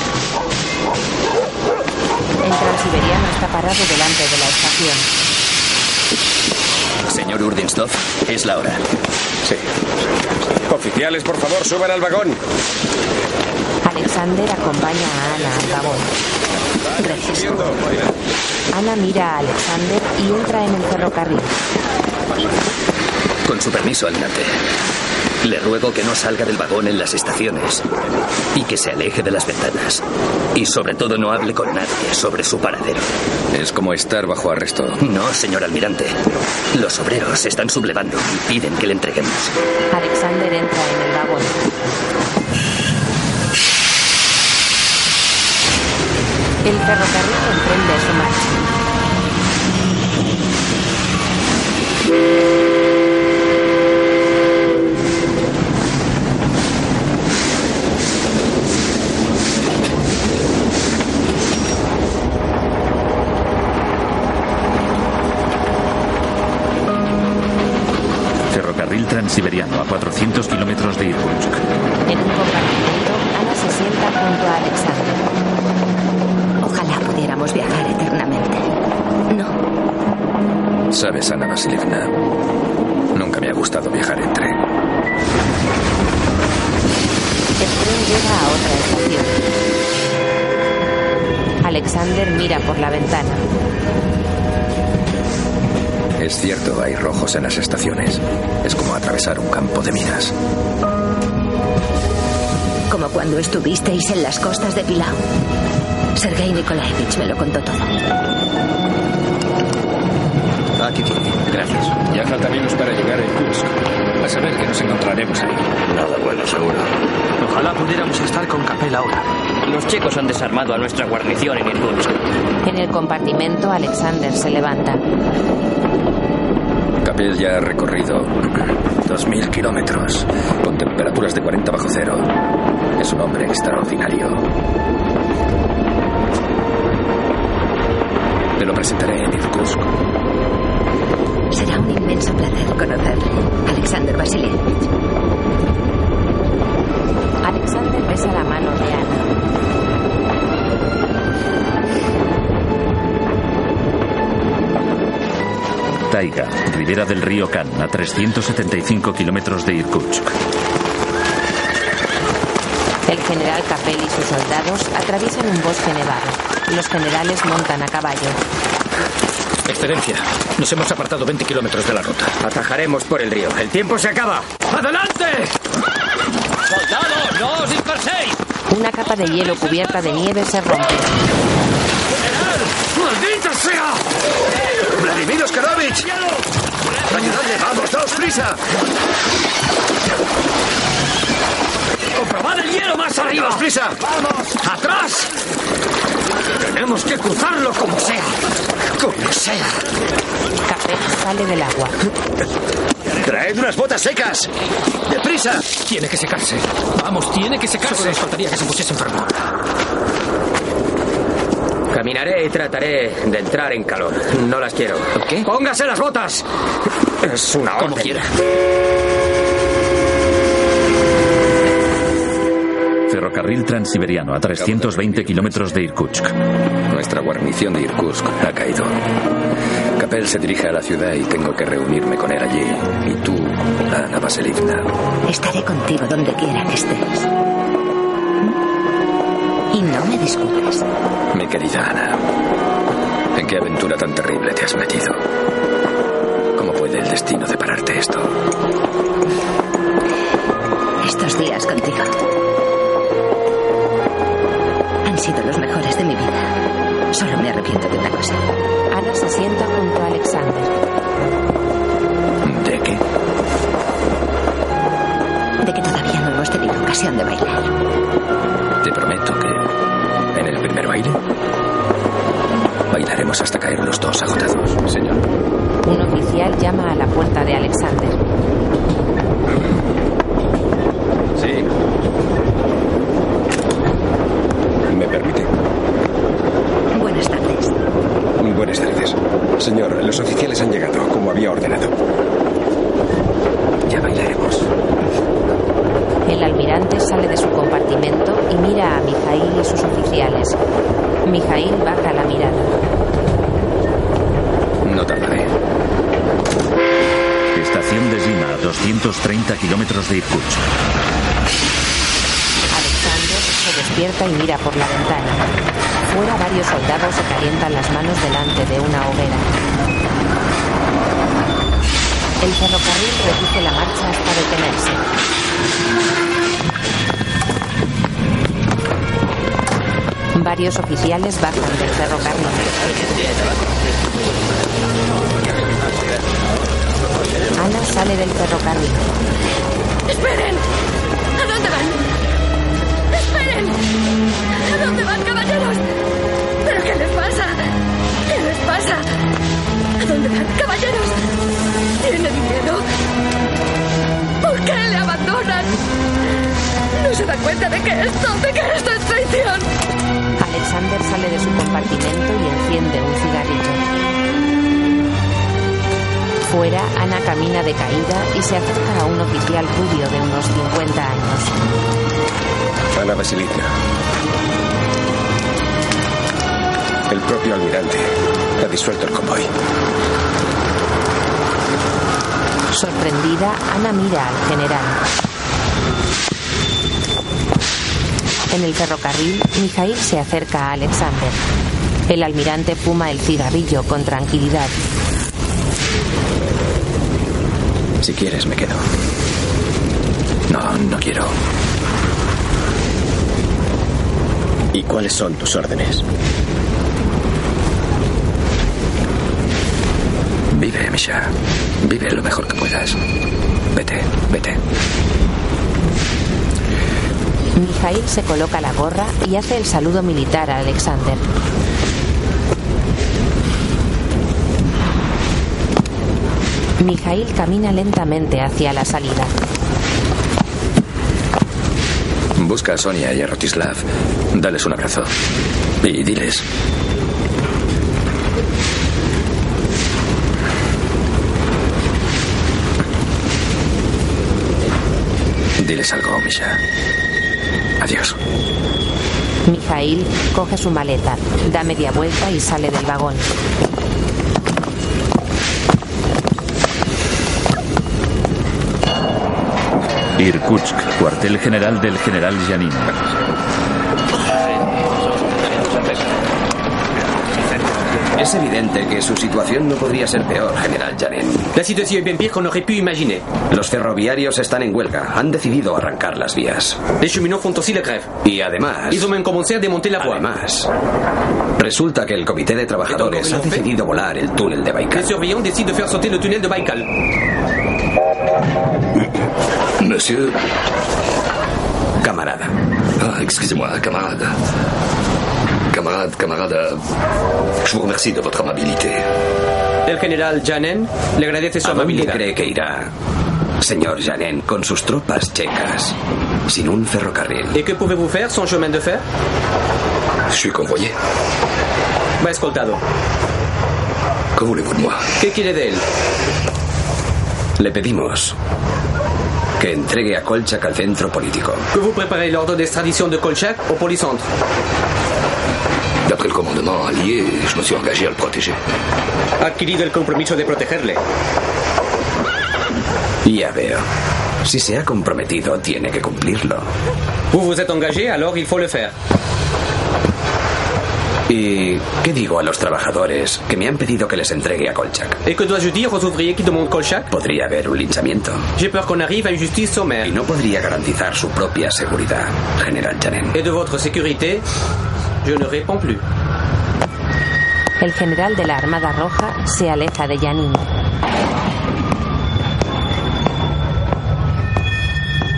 El transiberiano está parado delante de la estación. Señor Urdinstov, es la hora. Sí. Oficiales, por favor, suban al vagón. Alexander acompaña a Ana al vagón. Gracias. Ana mira a Alexander y entra en el ferrocarril. Con su permiso, adelante. Le ruego que no salga del vagón en las estaciones y que se aleje de las ventanas. Y sobre todo no hable con nadie sobre su paradero. Es como estar bajo arresto. No, señor almirante. Los obreros se están sublevando y piden que le entreguemos. Alexander entra en el vagón. El ferrocarril emprende su marcha. Transiberiano a 400 kilómetros de Irkutsk. En un compartimento, Ana se sienta junto a Alexander. Ojalá pudiéramos viajar eternamente. No. Sabes, Ana Vasilievna, nunca me ha gustado viajar en tren. El tren llega a otra estación. Alexander mira por la ventana. Es cierto, hay rojos en las estaciones. Es como atravesar un campo de minas. Como cuando estuvisteis en las costas de Pilau. Sergei Nikolaevich me lo contó todo. Aquí tiene. Gracias. Ya falta menos para llegar a Irkutsk. A saber que nos encontraremos ahí. Nada bueno, seguro. Ojalá pudiéramos estar con Capel ahora. Los checos han desarmado a nuestra guarnición en Irkutsk. En el compartimento, Alexander se levanta. Capel ya ha recorrido 2.000 kilómetros con temperaturas de 40 bajo cero. Es un hombre extraordinario. Te lo presentaré en Irkutsk. Será un inmenso placer conocerle. Alexander Vasilievich. Alexander besa la mano de Ana. Taiga, ribera del río Kan, a 375 kilómetros de Irkutsk. El general Capel y sus soldados atraviesan un bosque nevado. Los generales montan a caballo. Excelencia, nos hemos apartado 20 kilómetros de la ruta. Atajaremos por el río. El tiempo se acaba. ¡Adelante! ¡Soldados, no os disperséis! Una capa de hielo cubierta de nieve se rompe. ¡Maldita sea! ¡Vladimir Oskarovich! ¡Ayudadle! ¡Vamos, daos prisa! ¡Comprobad el hielo más arriba! ¡Daos prisa! ¡Vamos! ¡Atrás! Tenemos que cruzarlo como sea. Como sea. Capel sale del agua. ¡Traed unas botas secas! ¡Deprisa! Tiene que secarse. Vamos, tiene que secarse. Solo nos faltaría que se pusiese enfermo. Caminaré y trataré de entrar en calor. No las quiero. ¿Qué? ¡Póngase las botas! Es una orden. Como quiera. Ferrocarril transiberiano a 320 kilómetros de Irkutsk. Nuestra guarnición de Irkutsk ha caído. Capel se dirige a la ciudad y tengo que reunirme con él allí. Y tú, Ana Vasilievna. Estaré contigo donde quiera que estés. Y no me disculpes. Mi querida Ana, ¿en qué aventura tan terrible te has metido? ¿Cómo puede el destino depararte esto? Estos días contigo han sido los mejores de mi vida. Solo me arrepiento de una cosa. Ana se sienta junto a Alexander. Ocasión de bailar. Te prometo que en el primer baile bailaremos hasta caer los dos agotados. Señor. Un oficial llama a la puerta de Alexander. Sí. ¿Me permite? Buenas tardes. Buenas tardes. Señor, los oficiales han llegado, como había ordenado. Ya bailaremos. El almirante sale de su compartimento y mira a Mijail y sus oficiales. Mijail baja la mirada. No tardaré. Estación de Zima, a 230 kilómetros de Irkutsk. Alexander se despierta y mira por la ventana. Fuera varios soldados se calientan las manos delante de una hoguera. El ferrocarril reduce la marcha hasta detenerse. Varios oficiales bajan del ferrocarril. Ana sale del ferrocarril. ¡Esperen! ¿A dónde van? ¡Esperen! ¿A dónde van, caballeros? ¿Pero qué les pasa? ¿Qué les pasa? ¿A dónde van, caballeros? ¿Tienen miedo? ¿Por qué le abandonan? ¿No se dan cuenta de que esto, de que esto es traición? Alexander sale de su compartimento y enciende un cigarrillo. Fuera, Ana camina de caída y se acerca a un oficial rubio de unos 50 años. Ana Basilita. El propio almirante ha disuelto el convoy. Sorprendida, Ana mira al general. En el ferrocarril, Mijail se acerca a Alexander. El almirante fuma el cigarrillo con tranquilidad. Si quieres, me quedo. No, no quiero. ¿Y cuáles son tus órdenes? Misha. Vive lo mejor que puedas. Vete, vete. Mijail se coloca la gorra y hace el saludo militar a Alexander. Mijail camina lentamente hacia la salida. Busca a Sonia y a Rotislav. Dales un abrazo. Y diles. Diles algo, Misha. Adiós. Mijail coge su maleta, da media vuelta y sale del vagón. Irkutsk, cuartel general del general Janin. Es evidente que su situación no podría ser peor, general Janin. La situación es bien qu'on aurait pu imaginer. Los ferroviarios están en huelga. Han decidido arrancar las vías. Les cheminots font aussi la grève. Y además... Ils ont même commencé à démonter la voie. Además, resulta que el comité de trabajadores ha decidido volar el túnel de Baikal. Les surveillants décident de faire sauter le tunnel de Baïkal. Monsieur. Camarada. Ah, excusez-moi, camarade. Camarade, euh, je vous remercie de votre amabilité. El general Janen le agradece su ¿A dónde amabilidad. cree que irá, señor Janen, con sus tropas checas, sin un ferrocarril? Et que pouvez-vous faire sans chemin de fer Je suis convoyé. Va escoltado. Que voulez-vous de moi ¿Qué quiere de él? Le pedimos que entregue a Kolchak al centro político. Que vous préparez l'ordre d'extradition de Kolchak au polycentre. D'après le commandement allié, je me suis engagé à le protéger. Ha adquirido el compromiso de protegerle. Ya veo. Si se ha comprometido, tiene que cumplirlo. Vous vous êtes engagé, alors il faut le faire. ¿Y qué digo a los trabajadores que me han pedido que les entregue a Kolchak? Et que dois-je dire aux ouvriers qui demandent Kolchak Podría haber un linchamiento. J'ai peur qu'on arrive à une justice sommaire. Y no podría garantizar su propia seguridad, General Janen. Et de votre sécurité, je ne réponds plus. El general de la Armada Roja se aleja de Yanin.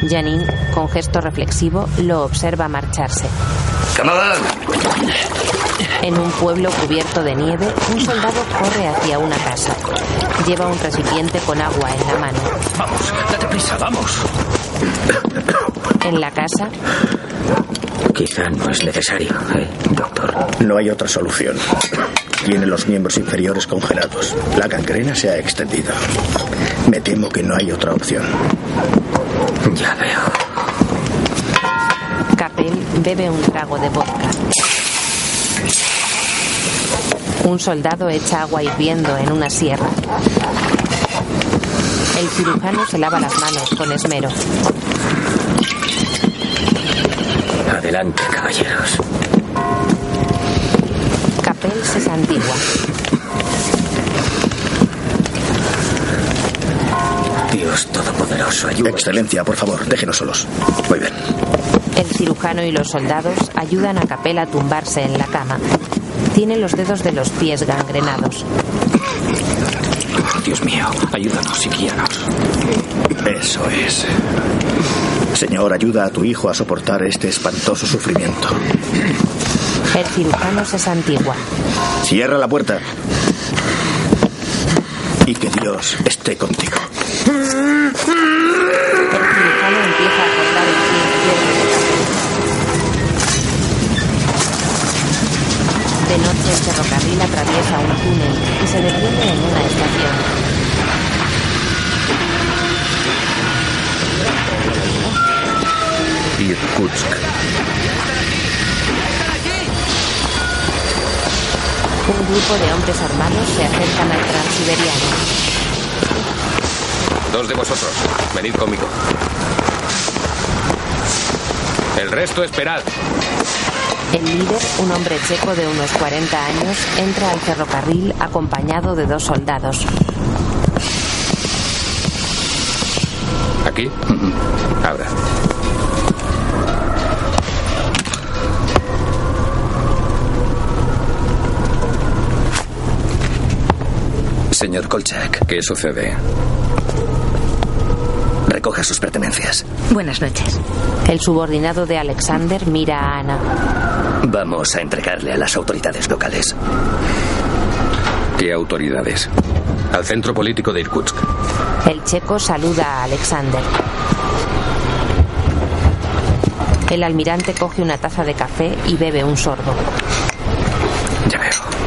Yanin, con gesto reflexivo, lo observa marcharse. Camarade En un pueblo cubierto de nieve, un soldado corre hacia una casa. Lleva un recipiente con agua en la mano. Vamos, date prisa, vamos. En la casa, Quizá no es necesario, ¿eh, doctor? No hay otra solución. Tiene los miembros inferiores congelados. La gangrena se ha extendido. Me temo que no hay otra opción. Ya veo. Capel bebe un trago de vodka. Un soldado echa agua hirviendo en una sierra. El cirujano se lava las manos con esmero. Adelante, caballeros. Capel se santigua. Dios Todopoderoso, ayuda. Excelencia, por favor, déjenos solos. Muy bien. El cirujano y los soldados ayudan a Capela a tumbarse en la cama. Tiene los dedos de los pies gangrenados. Dios mío, ayúdanos y guíanos. Eso es. Señor, ayuda a tu hijo a soportar este espantoso sufrimiento. El cirujano se santigua. Cierra la puerta. Y que Dios esté contigo. El cirujano empieza a cortar el pie izquierdo de Capela. De noche el ferrocarril atraviesa un túnel y se detiene en una estación. Irkutsk. Un grupo de hombres armados se acercan al transiberiano. Dos de vosotros, venid conmigo. El resto esperad. El líder, un hombre checo de unos 40 años, entra al ferrocarril acompañado de dos soldados. ¿Aquí? Ahora. Señor Kolchak. ¿Qué sucede? Recoja sus pertenencias. Buenas noches. El subordinado de Alexander mira a Ana. Vamos a entregarle a las autoridades locales. ¿Qué autoridades? Al centro político de Irkutsk. El checo saluda a Alexander. El almirante coge una taza de café y bebe un sorbo. Ya veo.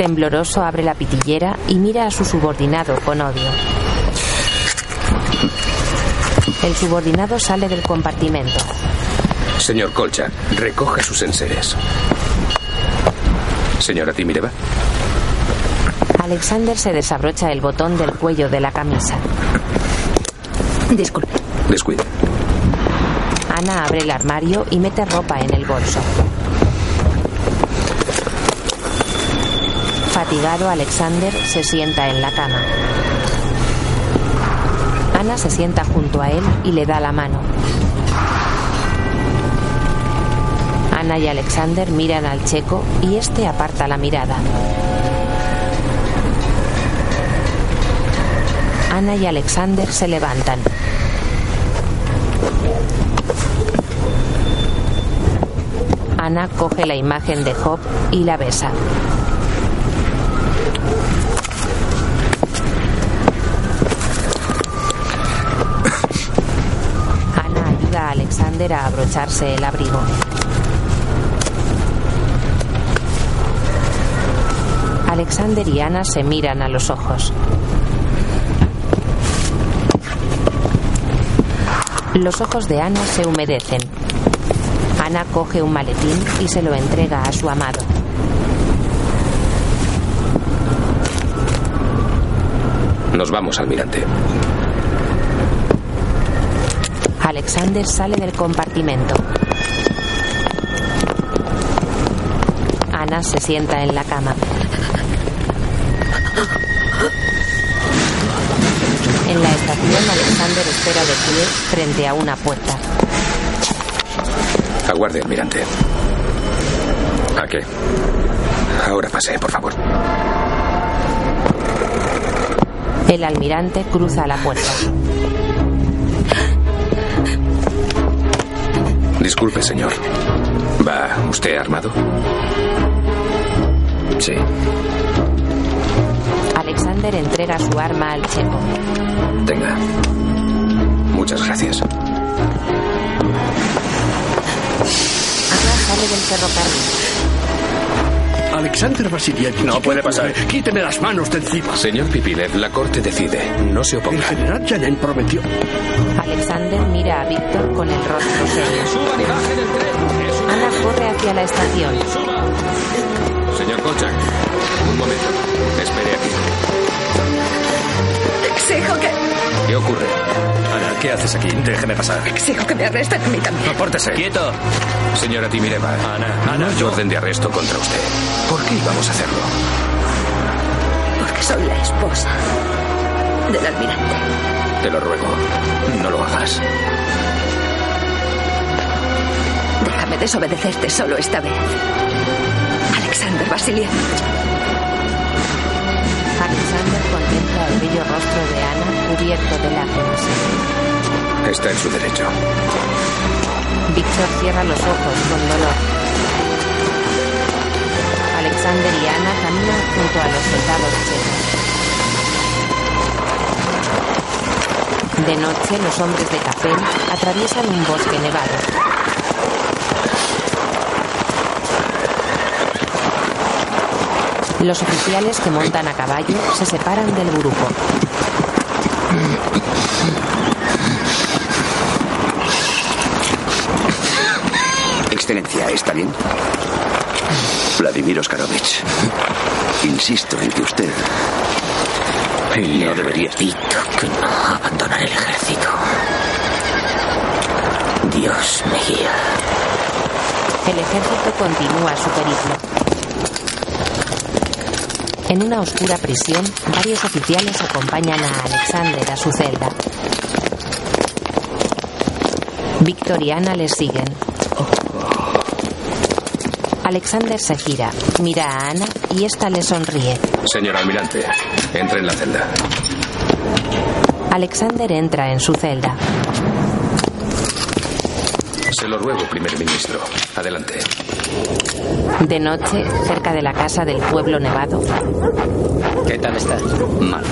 Tembloroso abre la pitillera y mira a su subordinado con odio. El subordinado sale del compartimento. Señor Kolchak, recoja sus enseres. Señora Timireva. Alexander se desabrocha el botón del cuello de la camisa. Disculpe. Descuide. Ana abre el armario y mete ropa en el bolso. Alexander se sienta en la cama. Ana se sienta junto a él y le da la mano. Ana y Alexander miran al checo y este aparta la mirada. Ana y Alexander se levantan. Ana coge la imagen de Job y la besa. Ana ayuda a abrocharse el abrigo. Alexander y Ana se miran a los ojos. Los ojos de Ana se humedecen. Ana coge un maletín y se lo entrega a su amado. Nos vamos, almirante. Alexander sale del compartimento. Ana se sienta en la cama. En la estación, Alexander espera de pie frente a una puerta. Aguarde, almirante. ¿A qué? Ahora pase, por favor. El almirante cruza la puerta. Disculpe, señor. ¿Va usted armado? Sí. Alexander entrega su arma al checo. Tenga. Muchas gracias. Ana sale del ferrocarril. Alexander Vasilievich. No puede pasar. Quíteme las manos de encima. Señor Pipilev, la corte decide. No se El oponga. general Yanin prometió. Alexander mira a Víctor con el rostro serio. Suban y bajen el tren. Ana corre hacia la estación. Señor Kolchak, un momento. Espere aquí. Exijo que. ¿Qué ocurre? Ana, ¿qué haces aquí? Déjeme pasar. Exijo que me arresten a mí también. Apórtese. ¡Quieto! Señora Timireva. Ana, no Ana, hay yo- orden de arresto contra usted. ¿Por qué íbamos a hacerlo? Porque que soy la esposa del almirante. Te lo ruego, no lo hagas. Déjame desobedecerte solo esta vez. Alexander Vasilievich. Alexander contempla el bello rostro de Ana cubierto de lágrimas. Está en su derecho. Víctor cierra los ojos con dolor. Alexander y Ana caminan junto a los soldados checos. De noche, los hombres de Capel atraviesan un bosque nevado. Los oficiales que montan a caballo se separan del grupo. Excelencia, ¿está bien? Vladimir Oskarovich, insisto en que usted no debería... que no abandonaré el ejército. Dios me guía. El ejército continúa su periplo. En una oscura prisión, varios oficiales acompañan a Alexander a su celda. Víctor y Ana les siguen. Alexander se gira, mira a Ana y ésta le sonríe. Señor almirante, entre en la celda. Alexander entra en su celda. Se lo ruego, primer ministro. Adelante. De noche, cerca de la casa del pueblo nevado. ¿Qué tal estás? Mal.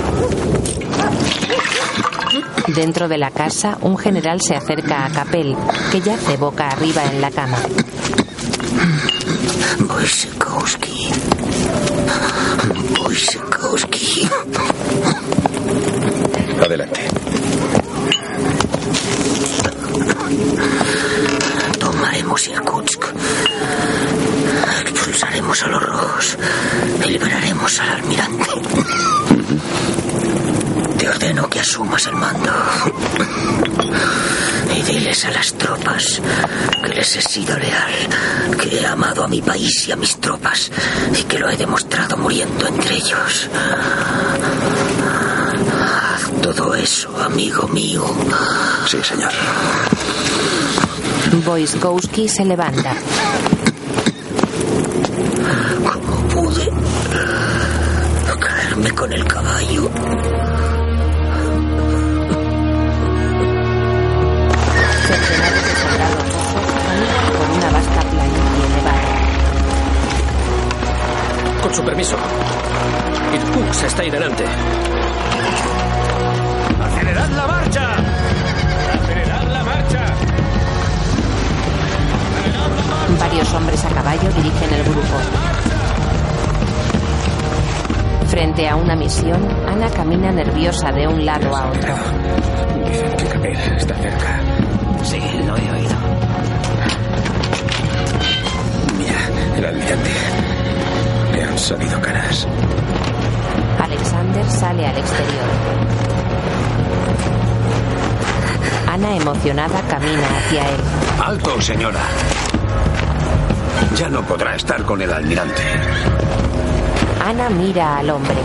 Dentro de la casa, un general se acerca a Capel, que yace boca arriba en la cama. He sido leal, que he amado a mi país y a mis tropas, y que lo he demostrado muriendo entre ellos. Haz todo eso, amigo mío. Sí, señor. Wojskowski se levanta. Alexander sale al exterior. Ana, emocionada, camina hacia él. Alto, señora. Ya no podrá estar con el almirante. Ana mira al hombre.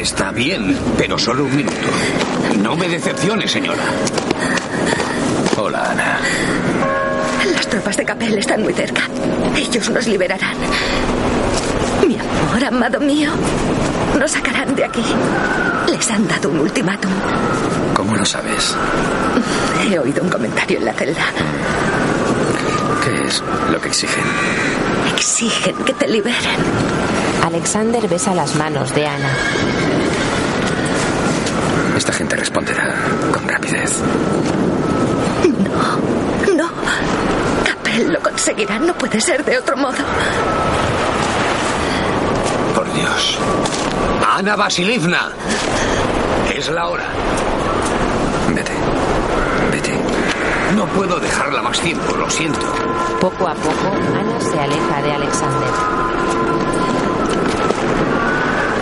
Está bien, pero solo un minuto. No me decepcione, señora. Hola, Ana. Las tropas de Capel están muy cerca. Ellos nos liberarán. Amado mío, nos sacarán de aquí. Les han dado un ultimátum. ¿Cómo lo sabes? He oído un comentario en la celda. ¿Qué es lo que exigen? Exigen que te liberen. Alexander besa las manos de Ana. Esta gente responderá con rapidez. No, no. Capel lo conseguirá. No puede ser de otro modo. Ana Vasilivna. Es la hora. Vete. Vete. No puedo dejarla más tiempo, lo siento. Poco a poco, Ana se aleja de Alexander.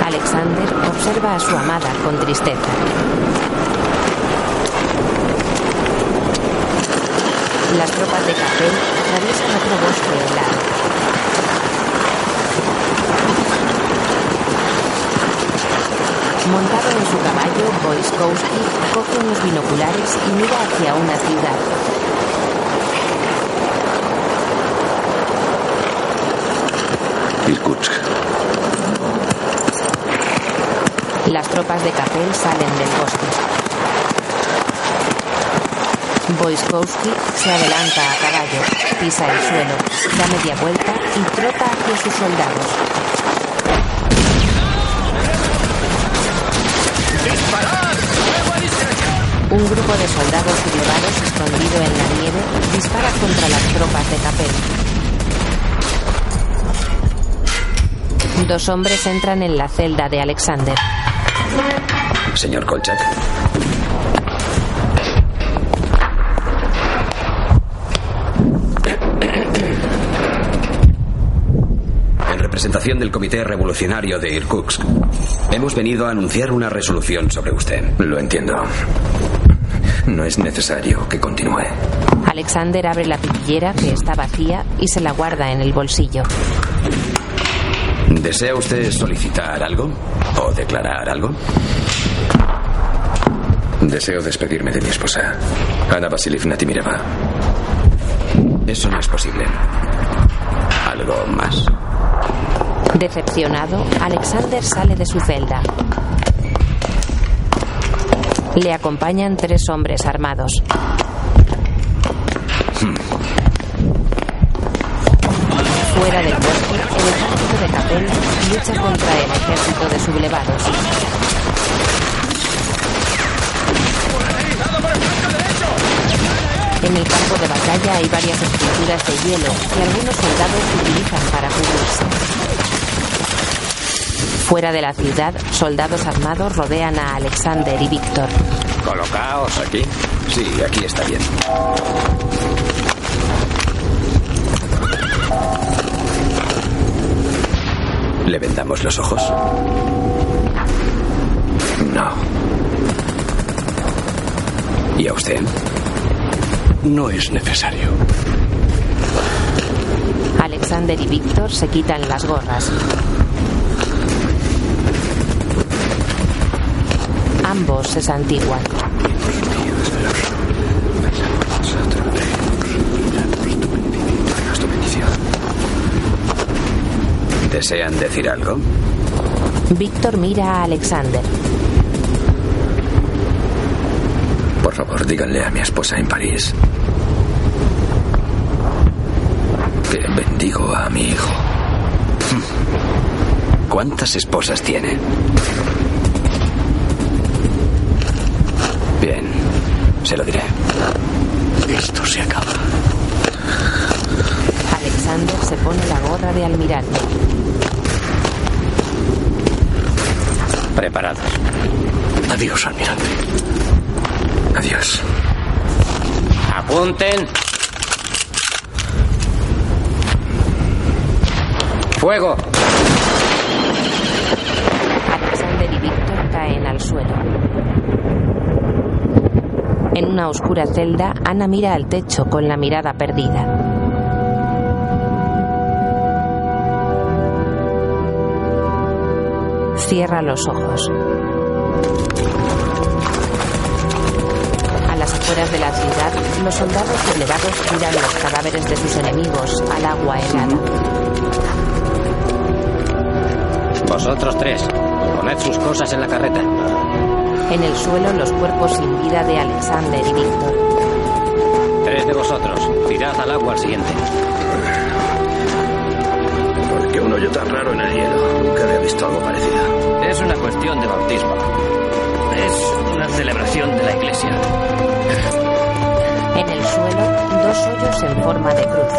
Alexander observa a su amada con tristeza. Las tropas de Capel atraviesan otro bosque helado. Su caballo, Boiskowski coge unos binoculares y mira hacia una ciudad. Irkutsk. Las tropas de Capel salen del bosque. Boiskowski se adelanta a caballo, pisa el suelo, da media vuelta y trota hacia sus soldados. Un grupo de soldados sublevados escondido en la nieve dispara contra las tropas de Capel. Dos hombres entran en la celda de Alexander. Señor Kolchak. Representación del Comité Revolucionario de Irkutsk, hemos venido a anunciar una resolución sobre usted. Lo entiendo. No es necesario que continúe. Alexander abre la pitillera que está vacía y se la guarda en el bolsillo. ¿Desea usted solicitar algo? ¿O declarar algo? Deseo despedirme de mi esposa, Ana Vasilievna Timireva. Eso no es posible. ¿Algo más? Decepcionado, Alexander sale de su celda. Le acompañan tres hombres armados. Fuera del bosque, el ejército de Capel lucha contra el ejército de sublevados. En el campo de batalla hay varias estructuras de hielo que algunos soldados utilizan para cubrirse. Fuera de la ciudad, soldados armados rodean a Alexander y Víctor. Colocaos aquí. Sí, aquí está bien. ¿Le vendamos los ojos? No. ¿Y a usted? No es necesario. Alexander y Víctor se quitan las gorras. Ambos se santiguan. ¿Desean decir algo? Víctor mira a Alexander. Por favor, díganle a mi esposa en París que bendigo a mi hijo. ¿Cuántas esposas tiene? Bien, se lo diré. Esto se acaba. Alexander se pone la gorra de almirante. Preparados. Adiós, almirante. Adiós. Apunten. Fuego. Alexander y Víctor caen al suelo. En una oscura celda, Ana mira al techo con la mirada perdida. Cierra los ojos. A las afueras de la ciudad, los soldados sublevados tiran los cadáveres de sus enemigos al agua helada. Vosotros tres, poned sus cosas en la carreta. En el suelo, los cuerpos sin vida de Alexander y Víctor. Tres de vosotros, tirad al agua al siguiente. ¿Por qué un hoyo tan raro en el hielo? Nunca había visto algo parecido. Es una cuestión de bautismo. Es una celebración de la iglesia. En el suelo, dos hoyos en forma de cruz.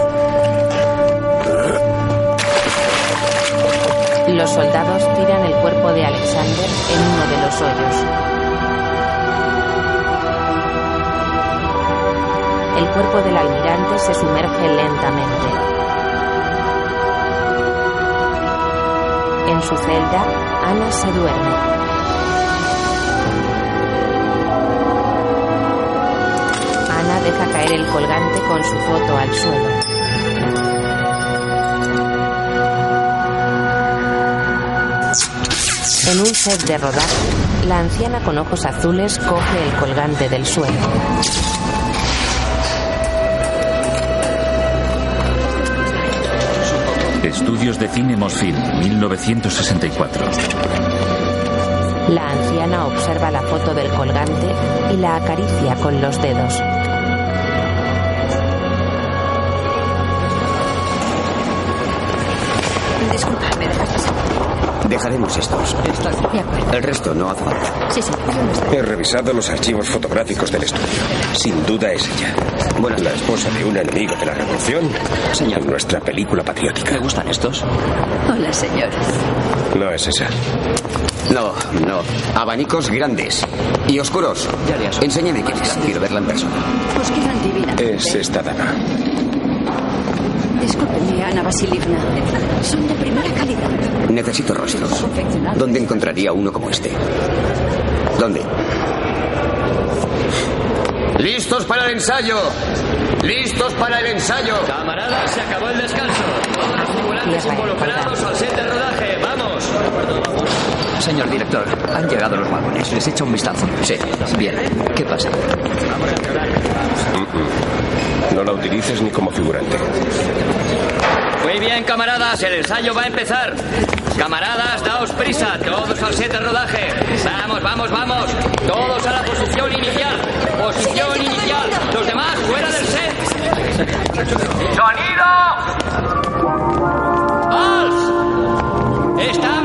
Los soldados tiran el cuerpo de Alexander en uno de los hoyos. El cuerpo del almirante se sumerge lentamente. En su celda, Ana se duerme. Ana deja caer el colgante con su foto al suelo. En un set de rodaje, la anciana con ojos azules coge el colgante del suelo. Estudios de Cine Mosfilm, 1964. La anciana observa la foto del colgante y la acaricia con los dedos. Dejaremos estos. De acuerdo. El resto no hace falta. Sí, sí. He revisado los archivos fotográficos del estudio. Sin duda es ella. Bueno, la esposa de un enemigo de la revolución. En nuestra película patriótica. ¿Me gustan estos? Hola, señores. No es esa. No, no. Abanicos grandes y oscuros. Enséñame quién es. Quiero verla en persona. Os quedan divinas. Es esta dama. Discúlpeme, Ana Vasilivna. Son de primera calidad. Necesito rostros. ¿Dónde encontraría uno como este? ¿Dónde? ¡Listos para el ensayo! ¡Listos para el ensayo! Camaradas, se acabó el descanso. Todos los tripulantes involucrados al set de rodaje. ¡Vamos! Señor director, han llegado los vagones. Les echa un vistazo. Sí. Bien. ¿Qué pasa? Mm-mm. No la utilices ni como figurante. Muy bien, camaradas, el ensayo va a empezar. Camaradas, daos prisa, todos al set de rodaje. Vamos, vamos, vamos. Todos a la posición inicial. Posición inicial. Los demás fuera del set. ¡Sonido! ¡Vals! ¡Estamos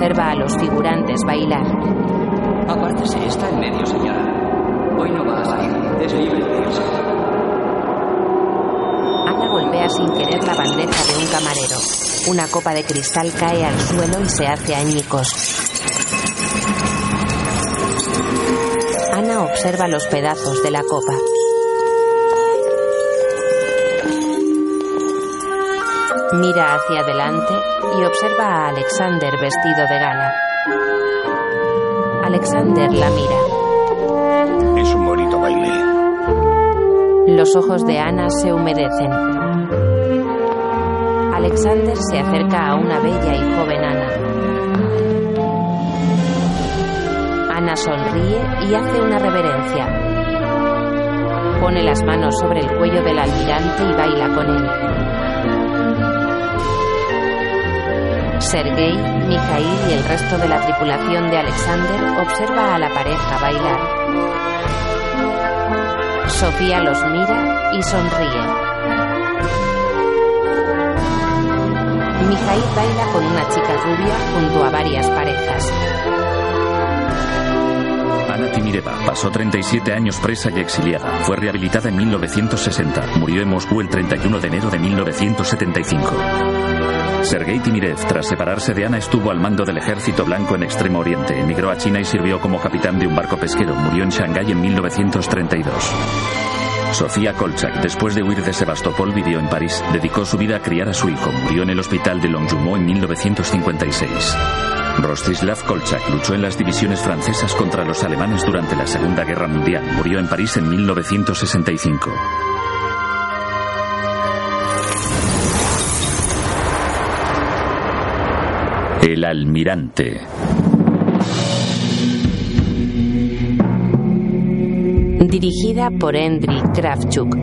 observa a los figurantes bailar. Apártese, está en medio, señora. Hoy no va a salir. Es libre de irse. Ana golpea sin querer la bandeja de un camarero. Una copa de cristal cae al suelo y se hace añicos. Ana observa los pedazos de la copa. Mira hacia adelante y observa a Alexander vestido de gala. Alexander la mira. Es un bonito baile. Los ojos de Ana se humedecen. Alexander se acerca a una bella y joven Ana. Ana sonríe y hace una reverencia. Pone las manos sobre el cuello del almirante y baila con él. Sergei, Mikhail y el resto de la tripulación de Alexander observa a la pareja bailar. Sofía los mira y sonríe. Mikhail baila con una chica rubia junto a varias parejas. Ana Timireva pasó 37 años presa y exiliada. Fue rehabilitada en 1960. Murió en Moscú el 31 de enero de 1975. Sergei Timirev, tras separarse de Ana, estuvo al mando del ejército blanco en Extremo Oriente. Emigró a China y sirvió como capitán de un barco pesquero. Murió en Shanghái en 1932. Sofía Kolchak, después de huir de Sebastopol, vivió en París. Dedicó su vida a criar a su hijo. Murió en el hospital de Longjumeau en 1956. Rostislav Kolchak luchó en las divisiones francesas contra los alemanes durante la Segunda Guerra Mundial. Murió en París en 1965. El almirante. Dirigida por Endry Kravchuk.